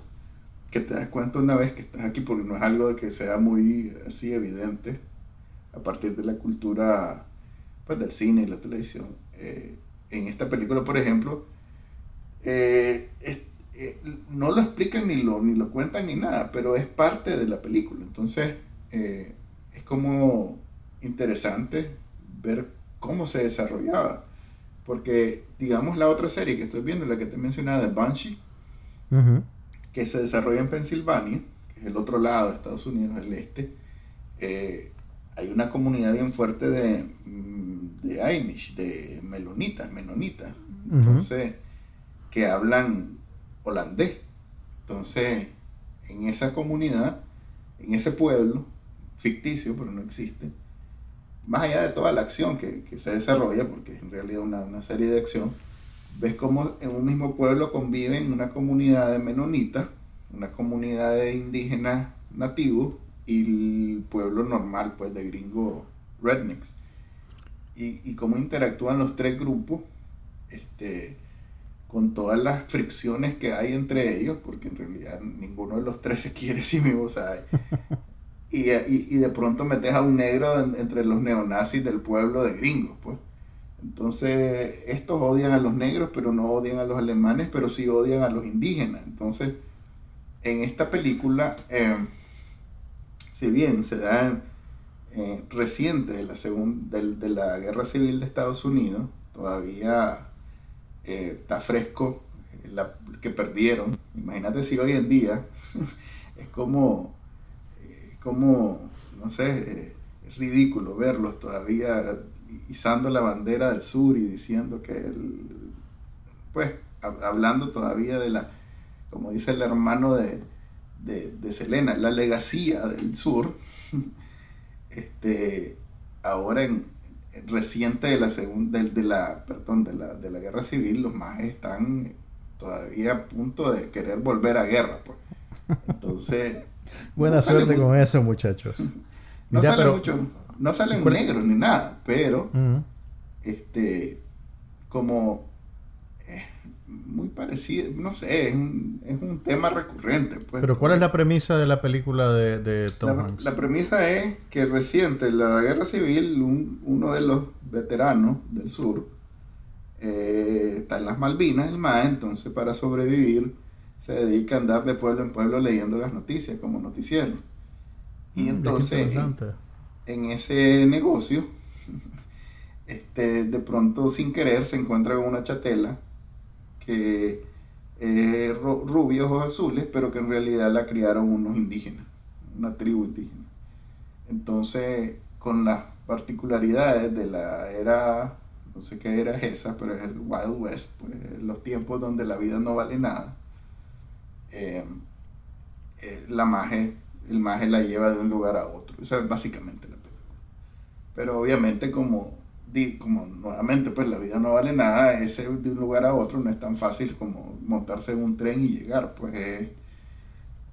que te das cuenta una vez que estás aquí, porque no es algo que sea muy así evidente a partir de la cultura pues, del cine y la televisión. Eh, en esta película, por ejemplo, eh, eh, no lo explican ni lo, ni lo cuentan ni nada, pero es parte de la película. Entonces, es como interesante ver cómo se desarrollaba. Porque, digamos, la otra serie que estoy viendo, la que te mencionaba de Banshee, que se desarrolla en Pensilvania, que es el otro lado de Estados Unidos, el este, hay una comunidad bien fuerte de, mm, de Amish, de melonitas, menonitas, entonces, que hablan holandés. Entonces, en esa comunidad, en ese pueblo, ficticio, pero no existe, más allá de toda la acción que, se desarrolla, porque es en realidad una, una, serie de acción, ves cómo en un mismo pueblo conviven una comunidad de menonitas, una comunidad de indígenas nativos y el pueblo normal, pues, de gringo rednecks. Y, y cómo interactúan los tres grupos, este, con todas las fricciones que hay entre ellos, porque en realidad ninguno de los tres se quiere sí mismo, o sea, y, y, y, de pronto metes a un negro entre los neonazis del pueblo de gringos, pues. Entonces, estos odian a los negros, pero no odian a los alemanes, pero sí odian a los indígenas. Entonces, en esta película, eh, si bien se da eh, reciente de la, de, la guerra civil de Estados Unidos, todavía eh, está fresco eh, la, que perdieron. Imagínate si hoy en día es como, como no sé, es ridículo verlos todavía izando la bandera del sur y diciendo que, pues, hablando todavía de la, como dice el hermano de, de, de Selena, la legacía del sur, este, ahora en, reciente de la segunda de, la perdón de la, de la guerra civil los más están todavía a punto de querer volver a guerra pues. Entonces buena suerte con eso muchachos. No sale mucho no salen negros ni nada pero este como muy parecido, no sé, es un, es un tema recurrente. Pues. Pero ¿cuál es la premisa de la película de, de Tom la, Hanks? La premisa es que reciente, la guerra civil, uno de los veteranos del sur eh, está en las Malvinas, el MAE, entonces para sobrevivir se dedica a andar de pueblo en pueblo leyendo las noticias como noticiero. Y entonces en, en ese negocio, este, de pronto sin querer se encuentra con una chatela que es rubio, ojos azules, pero que en realidad la criaron unos indígenas, una tribu indígena. Entonces, con las particularidades de la era, no sé qué era esa, pero es el Wild West, pues los tiempos donde la vida no vale nada, eh, eh, la maje, el maje la lleva de un lugar a otro. Eso es básicamente la película. Pero obviamente como como nuevamente pues la vida no vale nada, ese de un lugar a otro no es tan fácil como montarse en un tren y llegar, pues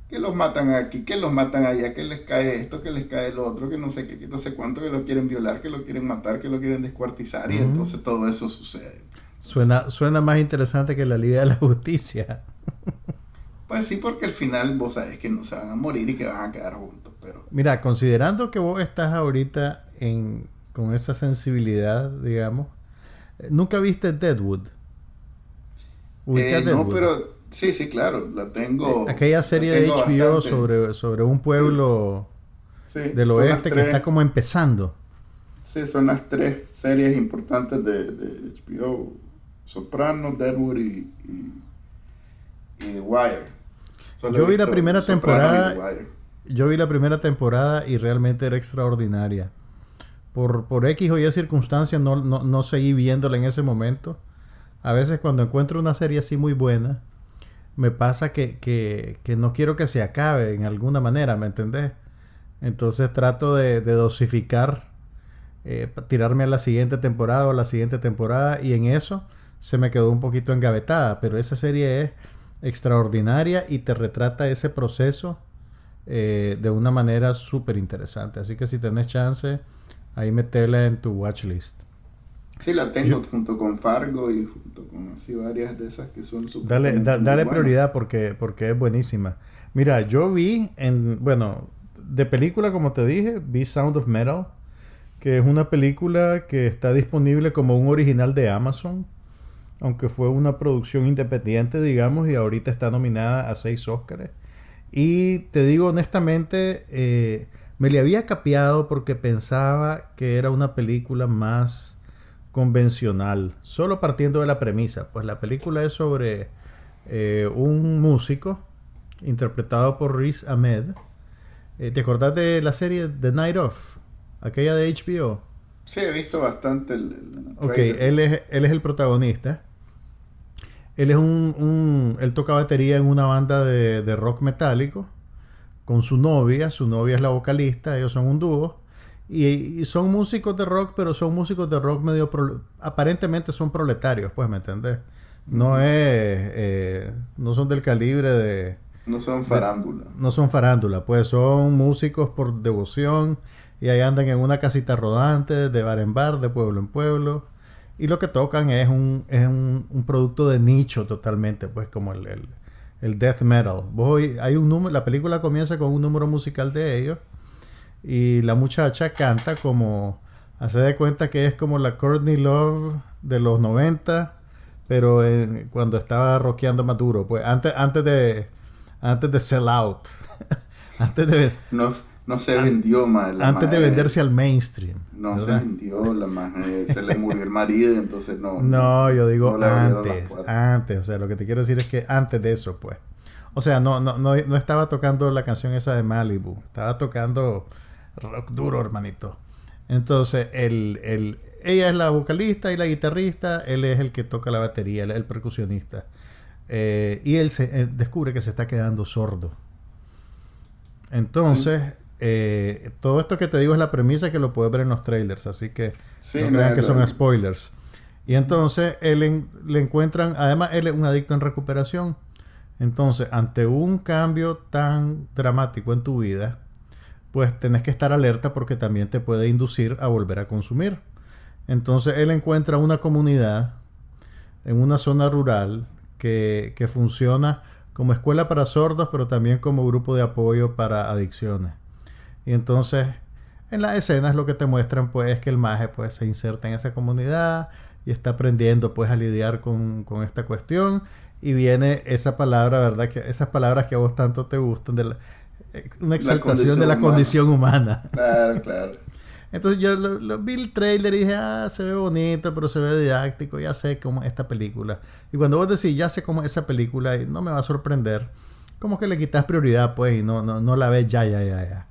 que los matan aquí, que los matan allá, que les cae esto, que les cae lo otro, que no sé qué, que no sé cuánto, que lo quieren violar, que lo quieren matar, que lo quieren descuartizar y entonces todo eso sucede. Suena, suena más interesante que la Liga de la Justicia. Pues sí, porque al final vos sabes que no se van a morir y que van a quedar juntos, pero... Mira, considerando que vos estás ahorita en con esa sensibilidad, digamos. ¿Nunca viste Deadwood? Eh, no, pero sí, sí, claro, la tengo. Eh, aquella serie de HBO sobre, sobre un pueblo del oeste que está como empezando. Sí, son las tres series importantes de, de HBO Soprano, Deadwood y, y, y The Wire. Solo Yo vi la primera temporada. Yo vi la primera temporada y realmente era extraordinaria. Por, por X o Y circunstancias no, no, no seguí viéndola en ese momento. A veces cuando encuentro una serie así muy buena, me pasa que, que, que no quiero que se acabe en alguna manera, ¿me entendés? Entonces trato de, de dosificar, eh, tirarme a la siguiente temporada o a la siguiente temporada y en eso se me quedó un poquito engavetada, pero esa serie es extraordinaria y te retrata ese proceso eh, de una manera súper interesante. Así que si tenés chance, ahí metela en tu watchlist. Sí, la tengo junto con Fargo y junto con así varias de esas que son súper Dale, da- dale buenas. prioridad porque, porque es buenísima. Mira, yo vi en, bueno, de película, como te dije, vi Sound of Metal, que es una película que está disponible como un original de Amazon, aunque fue una producción independiente, digamos, y ahorita está nominada a seis Óscares. Y te digo honestamente, eh, me le había capeado porque pensaba que era una película más convencional, solo partiendo de la premisa. Pues la película es sobre eh, un músico interpretado por Riz Ahmed. Eh, ¿Te acordás de la serie The Night Of? Aquella de HBO. Sí, he visto bastante el, el Ok, él es, él es el protagonista. Él es un, un- Él toca batería en una banda de, de rock metálico con su novia. Su novia es la vocalista, ellos son un dúo. Y, y son músicos de rock, pero son músicos de rock medio... pro- aparentemente son proletarios, pues, ¿me entendés? No es... eh, no son del calibre de... No son farándula. No son farándula, pues son músicos por devoción y ahí andan en una casita rodante, de bar en bar, de pueblo en pueblo. Y lo que tocan es un, es un, un producto de nicho totalmente, pues como el, el, el death metal. Voy, hay un número, la película comienza con un número musical de ellos y la muchacha canta como, hace de cuenta que es como la Courtney Love de los 90, pero cuando estaba rockeando más duro, pues antes, antes de antes de sell out, antes de, No, no se vendió más. la antes de venderse al mainstream. No se vendió, la maje se le murió el marido, entonces no. No, yo digo no antes, antes, o sea, lo que te quiero decir es que antes de eso, pues. O sea, no, no, no, no estaba tocando la canción esa de Malibu, estaba tocando rock duro, hermanito. Entonces, el, el, ella es la vocalista y la guitarrista, él es el que toca la batería, él es el percusionista. Eh, y él se, eh, descubre que se está quedando sordo. Entonces, eh, todo esto que te digo es la premisa que lo puedes ver en los trailers, así que Sí, no crean no, que son no. spoilers. Y entonces él en- le encuentran, además él es un adicto en recuperación. Entonces, ante un cambio tan dramático en tu vida, pues tenés que estar alerta porque también te puede inducir a volver a consumir. Entonces él encuentra una comunidad en una zona rural que, que funciona como escuela para sordos, pero también como grupo de apoyo para adicciones. Y entonces, en las escenas lo que te muestran pues es que el maje pues se inserta en esa comunidad y está aprendiendo pues a lidiar con, con esta cuestión y viene esa palabra, ¿verdad? Que esas palabras que a vos tanto te gustan de la- eh, una exaltación de la condición condición humana. Claro, claro. Entonces yo lo, lo vi el trailer y dije, ah, se ve bonito, pero se ve didáctico, ya sé cómo es esta película. Y cuando vos decís, ya sé cómo es esa película y no me va a sorprender, como que le quitas prioridad, pues, y no, no, no la ves ya, ya, ya, ya.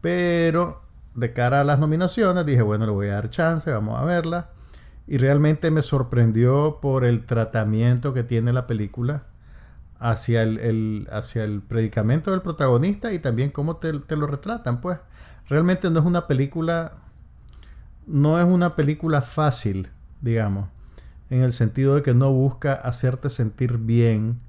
Pero de cara a las nominaciones, dije, bueno, le voy a dar chance, vamos a verla. Y realmente me sorprendió por el tratamiento que tiene la película hacia el, hacia el predicamento del protagonista y también cómo te, te lo retratan, pues. Realmente no es una película, no es una película fácil, digamos, en el sentido de que no busca hacerte sentir bien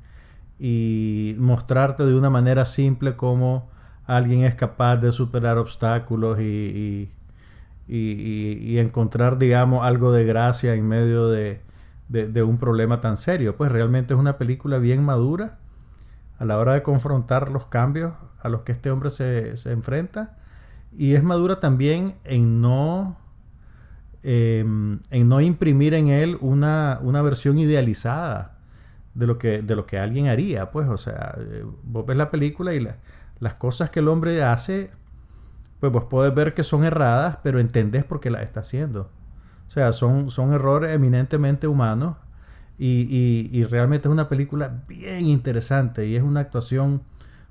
y mostrarte de una manera simple cómo alguien es capaz de superar obstáculos y, y- y- encontrar, digamos, algo de gracia en medio de, de- un problema tan serio. Pues realmente es una película bien madura a la hora de confrontar los cambios a los que este hombre se, se enfrenta. Y es madura también en no, eh, en no imprimir en él una, una versión idealizada de lo, que, de lo que alguien haría. Pues, o sea, eh, vos ves la película y la- las cosas que el hombre hace, pues vos podés ver que son erradas, pero entendés por qué las está haciendo. O sea, son, son errores eminentemente humanos Y, y, realmente es una película bien interesante y es una actuación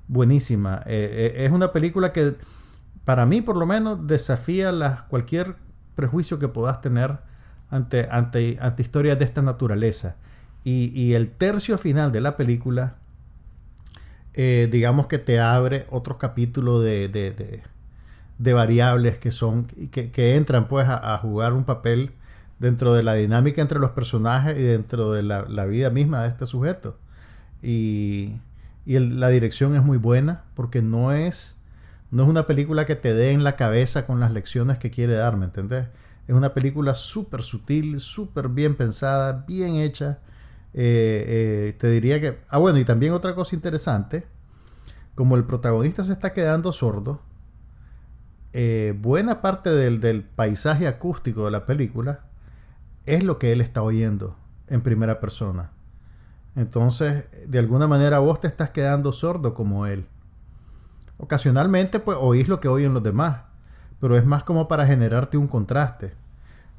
buenísima. Eh, eh, es una película que para mí por lo menos desafía cualquier prejuicio que puedas tener ante, ante, ante historias de esta naturaleza. Y, y, el tercio final de la película, eh, digamos que te abre otro capítulo de, de, de, variables que son que, que entran pues a, jugar un papel dentro de la dinámica entre los personajes y dentro de la, la vida misma de este sujeto. Y, y la dirección es muy buena porque no es, no es una película que te dé en la cabeza con las lecciones que quiere dar, ¿me entendés? Es una película súper sutil, súper bien pensada, bien hecha. Eh, eh, te diría que... Ah, bueno, y también otra cosa interesante, como el protagonista se está quedando sordo, eh, buena parte del, del paisaje acústico de la película es lo que él está oyendo en primera persona. Entonces, de alguna manera vos te estás quedando sordo como él. Ocasionalmente, pues oís lo que oyen los demás, pero es más como para generarte un contraste.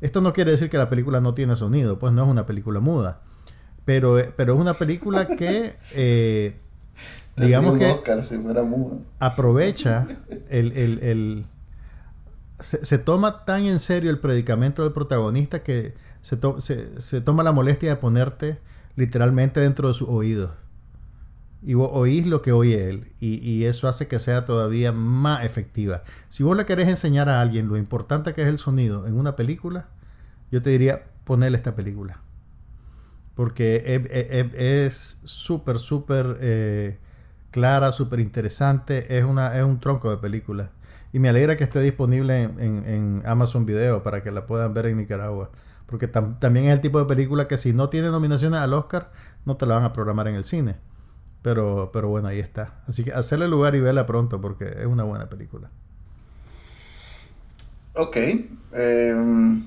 Esto no quiere decir que la película no tiene sonido, pues no es una película muda. Pero, pero es una película que, eh, digamos que, aprovecha el, el, el se, se, toma tan en serio el predicamento del protagonista que se, se, toma la molestia de ponerte literalmente dentro de sus oídos. Y vos oís lo que oye él. Y, y, eso hace que sea todavía más efectiva. Si vos le querés enseñar a alguien lo importante que es el sonido en una película, yo te diría ponerle esta película. Porque es súper, súper eh, clara, súper interesante. Es, una, es un tronco de película. Y me alegra que esté disponible en, en Amazon Video para que la puedan ver en Nicaragua. Porque también es el tipo de película que si no tiene nominaciones al Oscar, no te la van a programar en el cine. Pero, pero bueno, ahí está. Así que hacerle lugar y verla pronto porque es una buena película. Ok. Em,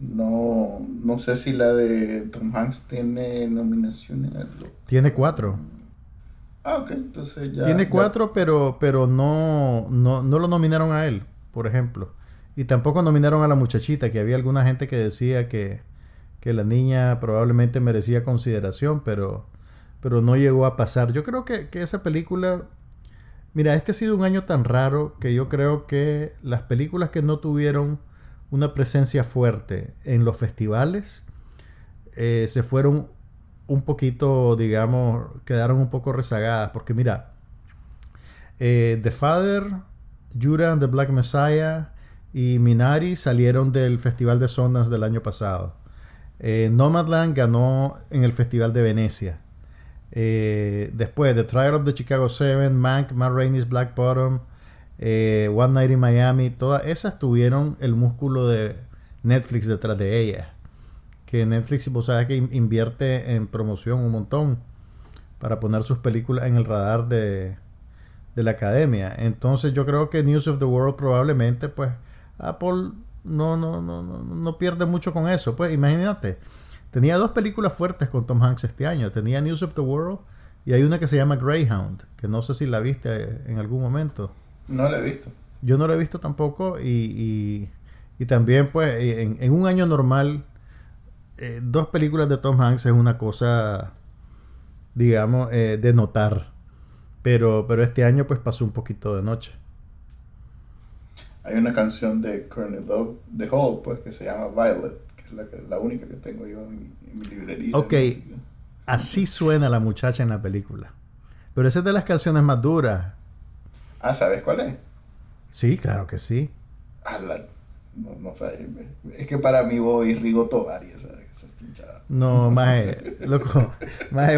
no, no sé si la de Tom Hanks tiene nominaciones. Tiene cuatro. Ah, ok. Entonces ya. Tiene cuatro, pero, pero no, no, no lo nominaron a él, por ejemplo. Y tampoco nominaron a la muchachita, que había alguna gente que decía que, que la niña probablemente merecía consideración, pero, pero no llegó a pasar. Yo creo que, que esa película... Mira, este ha sido un año tan raro que yo creo que las películas que no tuvieron una presencia fuerte en los festivales eh, se fueron un poquito, digamos, quedaron un poco rezagadas. Porque mira, eh, The Father, Judah and the Black Messiah, y Minari salieron del Festival de Sundance del año pasado. Eh, Nomadland ganó en el Festival de Venecia. Después, The Trial of the Chicago Seven, Mank, Matt Rainey's Black Bottom, eh, One Night in Miami, todas esas tuvieron el músculo de Netflix detrás de ellas. Que Netflix, vos sabes que invierte en promoción un montón para poner sus películas en el radar de, de la academia. Entonces yo creo que News of the World probablemente pues Apple no, no, no, no, pierde mucho con eso. Pues imagínate, tenía dos películas fuertes con Tom Hanks este año. Tenía News of the World y hay una que se llama Greyhound, que no sé si la viste en algún momento. No la he visto. Yo no la he visto tampoco y, y, también pues en, un año normal eh, dos películas de Tom Hanks es una cosa, digamos, eh, de notar. Pero, pero este año pues pasó un poquito de noche. Hay una canción de Colonel Love, The Hall, pues, que se llama Violet, que es la, la única que tengo yo en mi, librería. Ok, así suena la muchacha en la película. Pero esa es de las canciones más duras. Ah, ¿sabes cuál es? Sí, claro que sí. Ah, no, no sé. Es que para mí voy Rigo Tobar y esa, No, más loco, más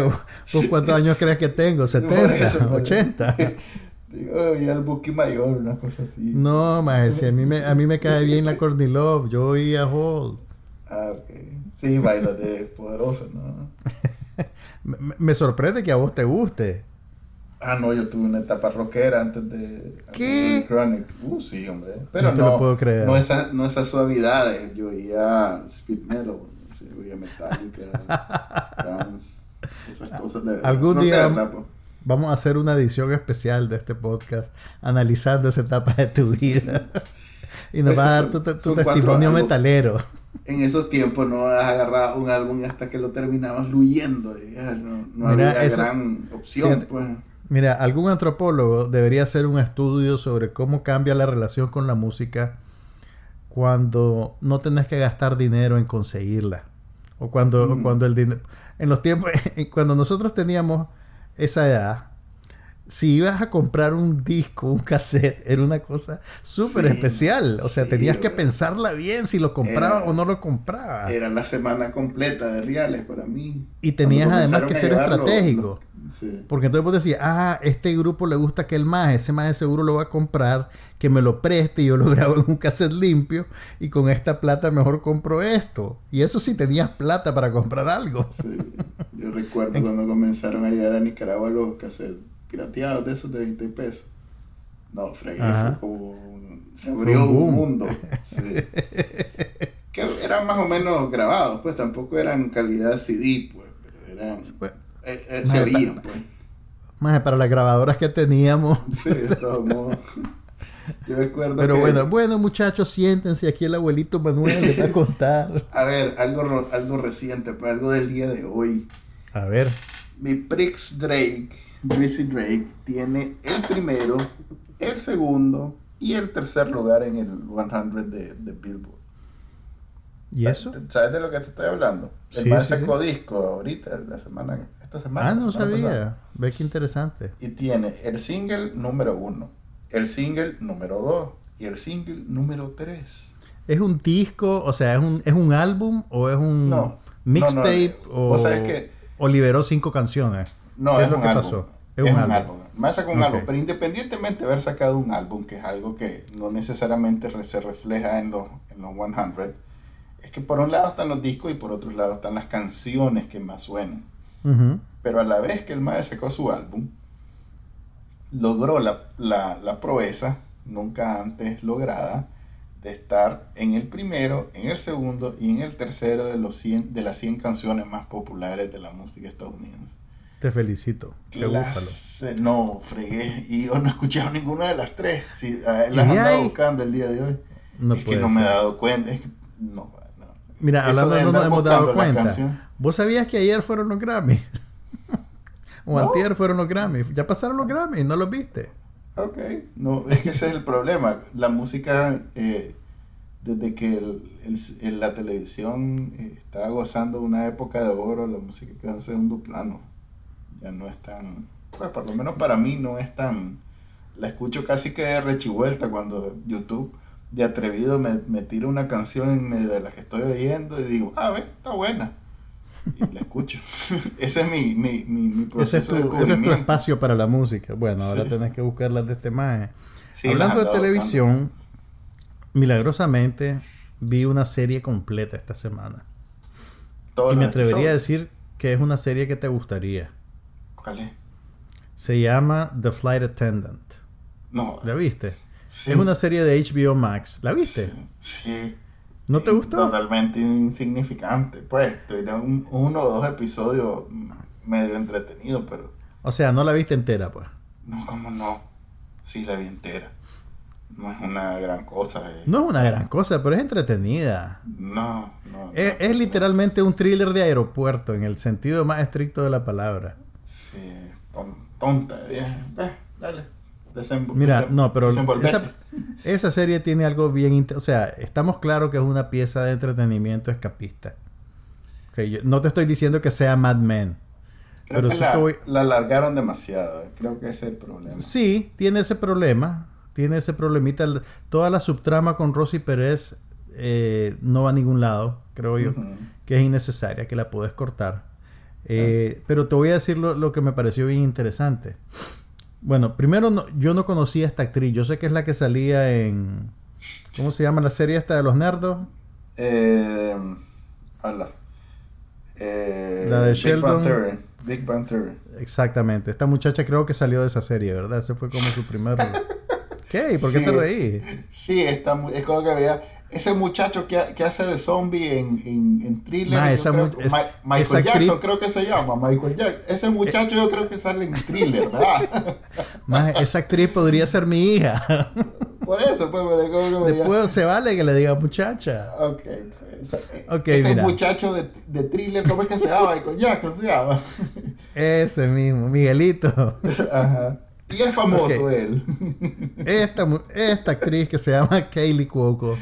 ¿vos cuántos años crees que tengo? ¿70? ¿80? Digo, y el Buki Mayor, una cosa así. No, más si a mí me, a mí me cae bien la Courtney Love, yo oía Hall. Ah, ok. Sí, baila de poderosa, ¿no? me, sorprende que a vos te guste. Ah, no, yo tuve una etapa rockera antes de. ¿Qué? Chronic. Uh, sí, hombre. Pero no, no, lo puedo creer. no esa, no esas suavidades. Yo oía speed metal, yo oía Metallica, Guns, esas cosas de Algún día. Vamos a hacer una edición especial de este podcast analizando esa etapa de tu vida. y nos va a dar tu, testimonio metalero. en esos tiempos no agarrabas un álbum hasta que lo terminabas luyendo. No, no Mira, había eso- gran opción. fíjate, pues. Mira, algún antropólogo debería hacer un estudio sobre cómo cambia la relación con la música cuando no tenés que gastar dinero en conseguirla. O cuando, o Mm. cuando el dinero... En los tiempos, cuando nosotros teníamos esa edad, si ibas a comprar un disco, un cassette, era una cosa súper Sí, especial. O sea, sí, tenías que pensarla bien si lo comprabas Era- o no lo comprabas. Era la semana completa de reales para mí. Y tenías además que ser los- estratégico. los- sí. Porque entonces vos decías, ah, este grupo le gusta aquel más, ese más seguro lo va a comprar, que me lo preste y yo lo grabo en un cassette limpio y con esta plata mejor compro esto. Y eso sí tenías plata para comprar algo. Sí, yo recuerdo cuando comenzaron a llegar a Nicaragua los cassettes pirateados de esos de 20 pesos. No, fregué, fue como un- se abrió un mundo. Sí. que eran más o menos grabados, pues tampoco eran calidad CD, pues, pero eran. Pues, eh, eh, se pa- pues. Más para las grabadoras que teníamos. Sí, modos. Yo recuerdo Pero que- bueno, bueno muchachos, siéntense, aquí el abuelito Manuel les va a contar. A ver, algo, algo reciente, pues algo del día de hoy. A ver, Mi Prix Drake, Drizzy Drake, tiene el primero, el segundo y el tercer lugar en el 100 de, de Billboard. ¿y eso? ¿Sabes de lo que te estoy hablando? El Sí, man sí, sacó disco ahorita, la semana, esta semana. Ah, no semana sabía. Ve qué interesante. Y tiene el single número uno, el single número dos y el single número tres. ¿Es un disco, o sea, es un, es un álbum o es un No, mixtape no, no, o liberó cinco canciones? No, ¿Qué es, es lo un que álbum. pasó? Es, un álbum. Más sacó un álbum. Pero independientemente de haber sacado un álbum, que es algo que no necesariamente se refleja en los, en los 100, es que por un lado están los discos y por otro lado están las canciones que más suenan. Pero a la vez que el maestro sacó su álbum, logró la, la, la proeza, nunca antes lograda, de estar en el primero, en el segundo y en el tercero de, los 100, de las 100 canciones más populares de la música estadounidense. Te felicito. Qué Las- no, fregué. Y yo no he escuchado ninguna de las tres. Sí, las andaba buscando el día de hoy. No es que no me he dado cuenta. Es que no, no. Mira, Eso hablando no nos hemos dado cuenta. ¿Vos sabías que ayer fueron los Grammy? o No. antier fueron los Grammy. Ya pasaron los Grammy, ¿no los viste? Ok. No, es que ese es el problema. La música, eh, desde que el- el- el- la televisión eh, estaba gozando una época de oro, la música quedó en segundo plano. Ya no es tan. Pues por lo menos para mí no es tan. La escucho casi que de rechivuelta cuando YouTube de atrevido me, me tira una canción en medio de la que estoy oyendo y digo, ah, ve, está buena. Y la escucho. Ese es mi, mi, mi, mi Ese proceso es, tu, de ese es tu espacio para la música. Bueno, ahora Sí. tenés que buscarlas de este maje. Sí, Hablando las de televisión, milagrosamente vi una serie completa esta semana. y me atrevería a decir que es una serie que te gustaría. ¿Cuál es? Se llama The Flight Attendant. No. ¿La viste? sí, Es una serie de HBO Max. ¿La viste? Sí. sí. ¿No te gustó? Totalmente insignificante. Pues, tuve un, uno o dos episodios medio entretenidos, pero O sea, no la viste entera, pues. no, como no. Sí, la vi entera. No es una gran cosa. eh. No es una gran cosa, pero es entretenida. No, no. Es, no. es literalmente un thriller de aeropuerto, en el sentido más estricto de la palabra. Sí, ton- tonta. Eh, dale. Desenvo- Mira, no, pero esa, esa serie tiene algo bien... O sea, estamos claros que es una pieza de entretenimiento escapista. Yo no te estoy diciendo que sea Mad Men. Creo pero que la, voy- la alargaron demasiado. eh. Creo que ese es el problema. Sí, tiene ese problema. Tiene ese problemita. Toda la subtrama con Rosy Pérez eh, no va a ningún lado, creo yo. Que es innecesaria, que la puedes cortar. Eh, Pero te voy a decir lo, lo que me pareció bien interesante. Bueno, primero no- yo no conocía a esta actriz. Yo sé que es la que salía en... ¿Cómo se llama la serie esta de los nerdos? Eh, hola. Eh, La de Big Sheldon. Bang Theory. Big Bang Theory. Exactamente. Esta muchacha creo que salió de esa serie, ¿verdad? Ese fue como su primer... ¿Qué? ¿Y por qué Sí. te reí? Sí, está, es como que veía ese muchacho que, que hace de zombie en, en, en thriller. Esa creo es- Michael Jackson, creo que se llama. Michael Jackson. Ese muchacho yo creo que sale en thriller, ¿verdad? Esa actriz podría ser mi hija. Por eso, pues, pero veía. Después se vale que le diga muchacha. Ok, pues, ese muchacho de, de thriller, ¿cómo es que se llama? Michael Jackson se llama. Ese mismo, Miguelito. Ajá. Y es famoso él. Esta, esta actriz que se llama Kaylee Cuoco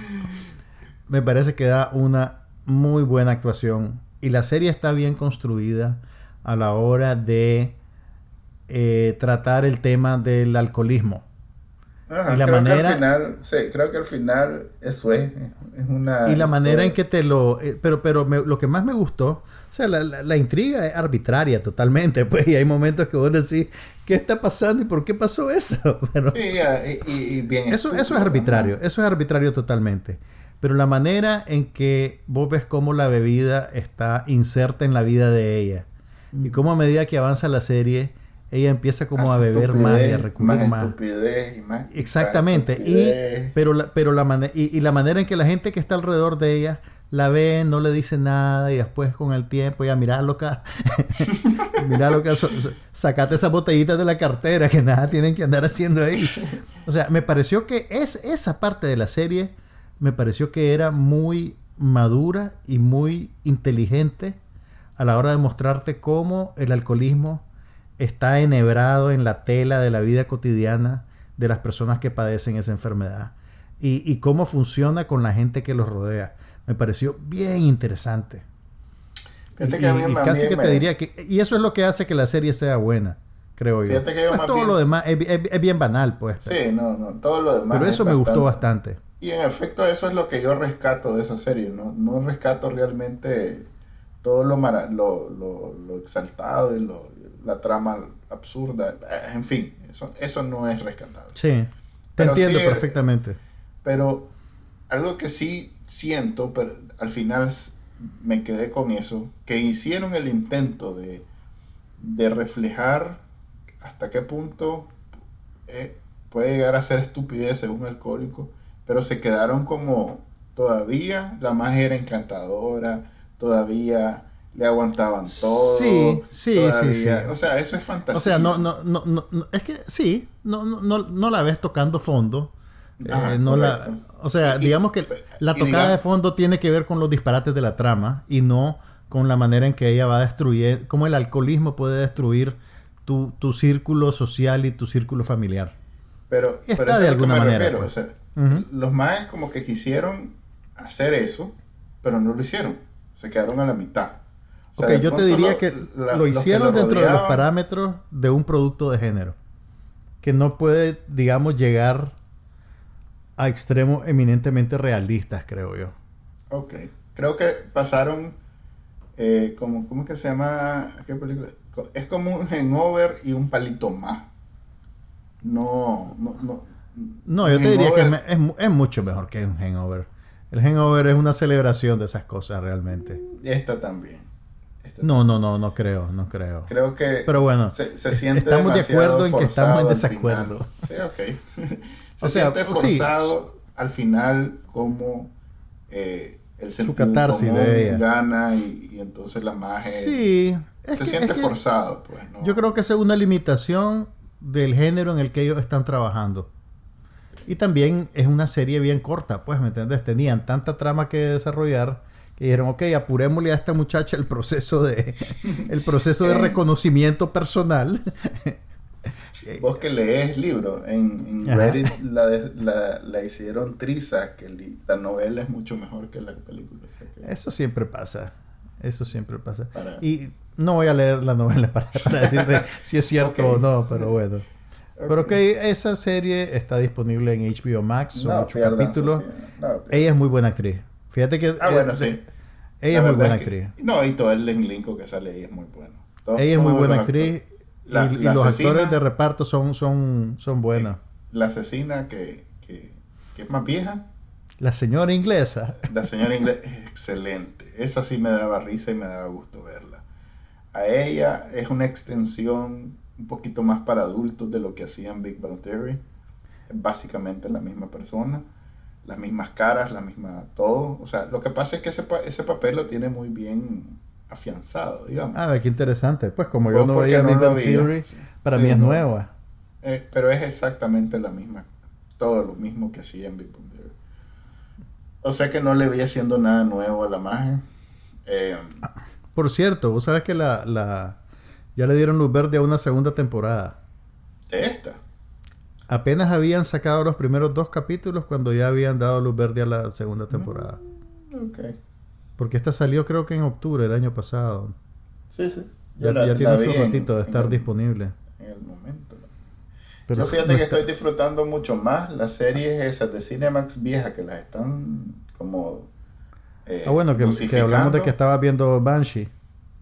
me parece que da una muy buena actuación. Y la serie está bien construida a la hora de eh, tratar el tema del alcoholismo. y la manera, que al final, sí, creo que al final eso es, es una... Y la manera en que te lo... Eh, pero pero lo que más me gustó, sea, la, la, intriga es arbitraria totalmente, pues, y hay momentos que vos decís, ¿qué está pasando y por qué pasó eso? Pero, y, bien eso, eso es arbitrario, eso es arbitrario totalmente. Pero la manera en que vos ves cómo la bebida está inserta en la vida de ella, y cómo a medida que avanza la serie ella empieza como a beber más y a recurrir más. Estupidez y más Exactamente. Y, pero la, pero la y, la manera en que la gente que está alrededor de ella la ve, no le dice nada y después con el tiempo ya mirá loca, mirá loca, sacate esas botellitas de la cartera que nada tienen que andar haciendo ahí. O sea, me pareció que es, esa parte de la serie me pareció que era muy madura y muy inteligente a la hora de mostrarte cómo el alcoholismo está enhebrado en la tela de la vida cotidiana de las personas que padecen esa enfermedad y, cómo funciona con la gente que los rodea. Me pareció bien interesante. y, casi que te diría que... Y eso es lo que hace que la serie sea buena, creo yo. Pues todo lo demás es, bien banal, pues. Sí, no, no, todo lo demás. Pero eso me gustó bastante. Y en efecto eso es lo que yo rescato de esa serie, ¿no? No rescato realmente todo lo, lo, lo, exaltado y lo, la trama absurda, en fin, eso, eso no es rescatable. Sí, te entiendo perfectamente. Pero algo que sí siento, pero al final me quedé con eso, que hicieron el intento de, de reflejar hasta qué punto eh, puede llegar a ser estupidez un alcohólico, pero se quedaron como todavía la magia era encantadora, todavía le aguantaban todo. Sí, sí, sí, sí. O sea, eso es fantasía. O sea, no, no, no, no es que sí, no, no, no, la ves tocando fondo. Eh, no la, o sea, digamos que la tocada de fondo tiene que ver con los disparates de la trama y no con la manera en que ella va a destruir, cómo el alcoholismo puede destruir tu, tu círculo social y tu círculo familiar. Pero, Está de alguna manera. Pues. Los maes como que quisieron hacer eso, pero no lo hicieron. Se quedaron a la mitad ok, yo te diría que lo hicieron dentro de los parámetros de un producto de género. Que no puede, digamos, llegar a extremos eminentemente realistas, creo yo. Ok. Creo que pasaron eh, como, ¿cómo es que se llama? ¿Qué película? Es como un hangover y un palito más. No, no, no. No, yo te diría que es, es, mucho mejor que un hangover. El hangover es una celebración de esas cosas realmente. Esta también. No, no, no, no creo, no creo. Creo que Pero bueno, se, siente estamos de acuerdo en que estamos en desacuerdo. Sí, ok. se o sea, siente forzado al final como eh, el sentido catarsis de ella. gana y, entonces la magia sí, se siente forzado. Pues, Yo creo que es una limitación del género en el que ellos están trabajando. Y también es una serie bien corta, pues, ¿me entiendes? Tenían tanta trama que desarrollar que dijeron, ok, apurémosle a esta muchacha el proceso de, el proceso de eh. reconocimiento personal. Vos que lees libros, en, Reddit la, la, hicieron triza, que la novela es mucho mejor que la película. Eso siempre pasa, eso siempre pasa. Y no voy a leer la novela para, decirte si es cierto o no, pero bueno. Pero que esa serie está disponible en HBO Max, son ocho capítulos. Ella es muy buena actriz. Fíjate que. Ah, bueno, sí. Ella es muy buena actriz. no, y todo el elenco que sale ahí es muy bueno. ella es muy buena actriz. Y, los actores de reparto son, son, son buenos. La asesina que, que, que, es más vieja. La señora inglesa. La señora inglesa es excelente. Esa sí me daba risa y me daba gusto verla. A ella es una extensión un poquito más para adultos de lo que hacían Big Bang Theory. Es básicamente la misma persona las mismas caras, la misma todo. O sea, lo que pasa es que ese, ese papel lo tiene muy bien afianzado, digamos. Ah, qué interesante. Pues como yo no veía Big Bang Theory, para mí es nueva. Eh, pero es exactamente la misma, todo lo mismo que hacía en Big Bang Theory. O sea que no le veía haciendo nada nuevo a la magia. Eh, Por cierto, vos sabes que la, la ya le dieron luz verde a una segunda temporada. de esta. Apenas habían sacado los primeros dos capítulos cuando ya habían dado luz verde a la segunda temporada. Ok. Porque esta salió creo que en octubre del año pasado. Sí, sí. Ya, Yo la- ya la tiene su ratito de en estar el- disponible. En el momento. Pero Yo fíjate no que está- estoy disfrutando mucho más las series esas de Cinemax viejas que las están como. eh, Ah, bueno, que, que hablamos de que estabas viendo Banshee.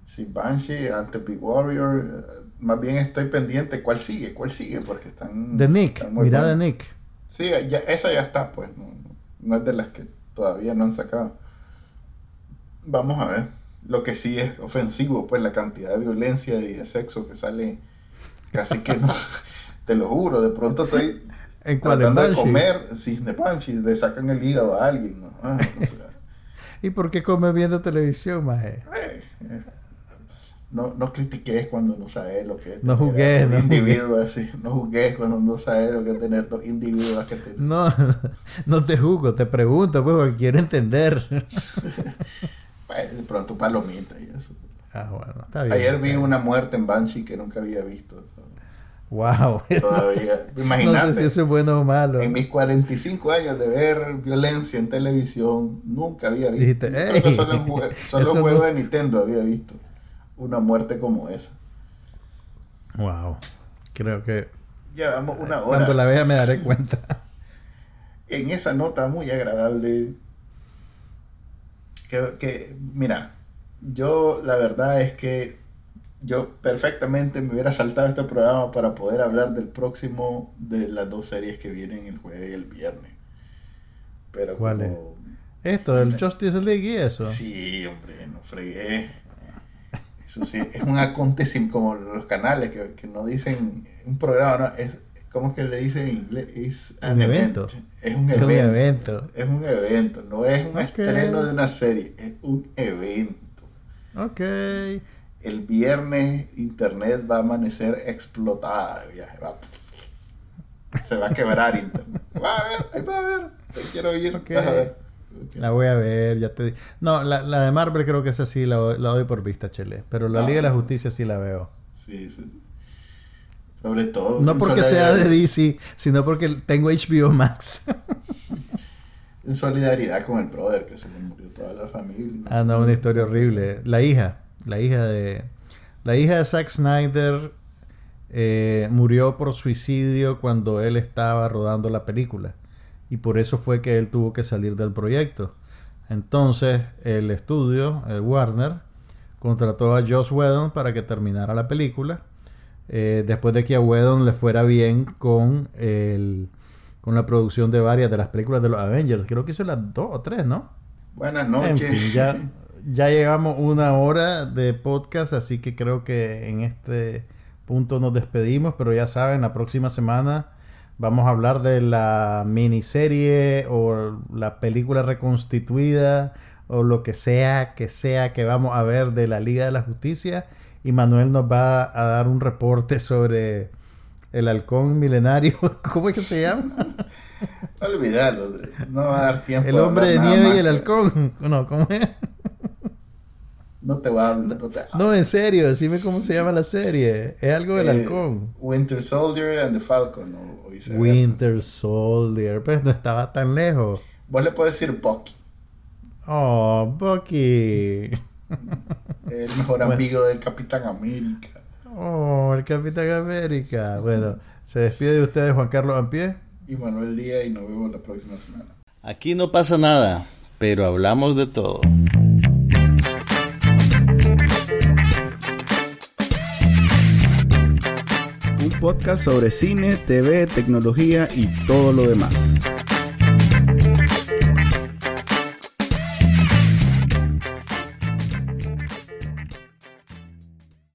Sí, Banshee, antes Big Warrior. eh, Más bien estoy pendiente cuál sigue, cuál sigue, porque están. De Nick, están mira de. Nick. Sí, ya, esa ya está, pues. No- no es de las que todavía no han sacado. Vamos a ver. Lo que sí es ofensivo, pues la cantidad de violencia y de sexo que sale casi que no. Te lo juro, de pronto estoy ¿En tratando de comer, si de pan, si le sacan el hígado a alguien. ¿no? Ah, entonces, ¿Y por qué comes viendo televisión, maje? eh, eh, no, no critiques cuando no sabes lo que es. No juzgues, un no individuo así. No juzgues cuando no sabes lo que es tener dos individuos que te No, no te juzgo, te pregunto, pues, porque quiero entender. De pronto palomita y eso. Ah, bueno, está bien. Ayer vi una muerte en Banshee que nunca había visto. Wow. Todavía. No Imagínate. sé si eso es bueno o malo. En mis 45 años de ver violencia en televisión, nunca había visto. Dijiste, Creo que "Ey, solo en, jue- solo juego no- de Nintendo había visto una muerte como esa. Wow. Creo que Llevamos una hora. cuando la vea me daré cuenta. En esa nota muy agradable. Que, que, mira, yo la verdad es que yo perfectamente me hubiera saltado este programa para poder hablar del próximo de las dos series que vienen el jueves y el viernes. Pero ¿Cuáles? como- Esto del Justice League y eso. Sí, hombre, no fregué. Eso sí, es un acontecimiento como los canales que, que no dicen un programa, no, es ¿cómo que le dicen en inglés? Es Un evento. Es un Es evento. un evento. Es un evento, no es un estreno de una serie, es un evento. Ok. El viernes internet va a amanecer explotada de viaje. va- se va a quebrar internet. Va a ver, ahí va a ver. Te quiero ir. Ok. vas a ver. La voy a ver, ya te No, la, la de Marvel creo que esa sí la, la doy por vista, Chele. Pero la Ah, Liga de la. Justicia sí la veo. Sí, sí. Sobre todo. No porque sea de DC, sino porque tengo HBO Max. En solidaridad con el brother que se le murió toda la familia. ah, no, una historia horrible. La hija, la hija de... La hija de Zack Snyder eh, murió por suicidio cuando él estaba rodando la película. Y por eso fue que él tuvo que salir del proyecto. Entonces el estudio, eh, Warner, contrató a Joss Whedon para que terminara la película. Eh, después de que a Whedon le fuera bien con, el, con la producción de varias de las películas de los Avengers. Creo que hizo las dos o tres, ¿no? Buenas En noches. fin, ya, ya llevamos una hora de podcast, así que creo que en este punto nos despedimos, pero ya saben, la próxima semana vamos a hablar de la miniserie o la película reconstituida o lo que sea que sea que vamos a ver de la Liga de la Justicia y Manuel nos va a dar un reporte sobre el halcón milenario, ¿cómo es que se llama? Olvídalo. No va a dar tiempo. El hombre de nieve más y el halcón. No, ¿cómo es? No te va a hablar. No, te- No, en serio, decime cómo se llama la serie. Es algo del Eh, halcón. Winter Soldier and the Falcon. O, o. Winter Soldier. Pues no estaba tan lejos. Vos le puedes decir Bucky. Oh, Bucky. El mejor amigo del Capitán América. Oh, el Capitán América. Bueno, se despide de ustedes Juan Carlos Ampie. Y Manuel Díaz. Y nos vemos la próxima semana. Aquí no pasa nada, pero hablamos de todo. Un podcast sobre cine, TV, tecnología y todo lo demás.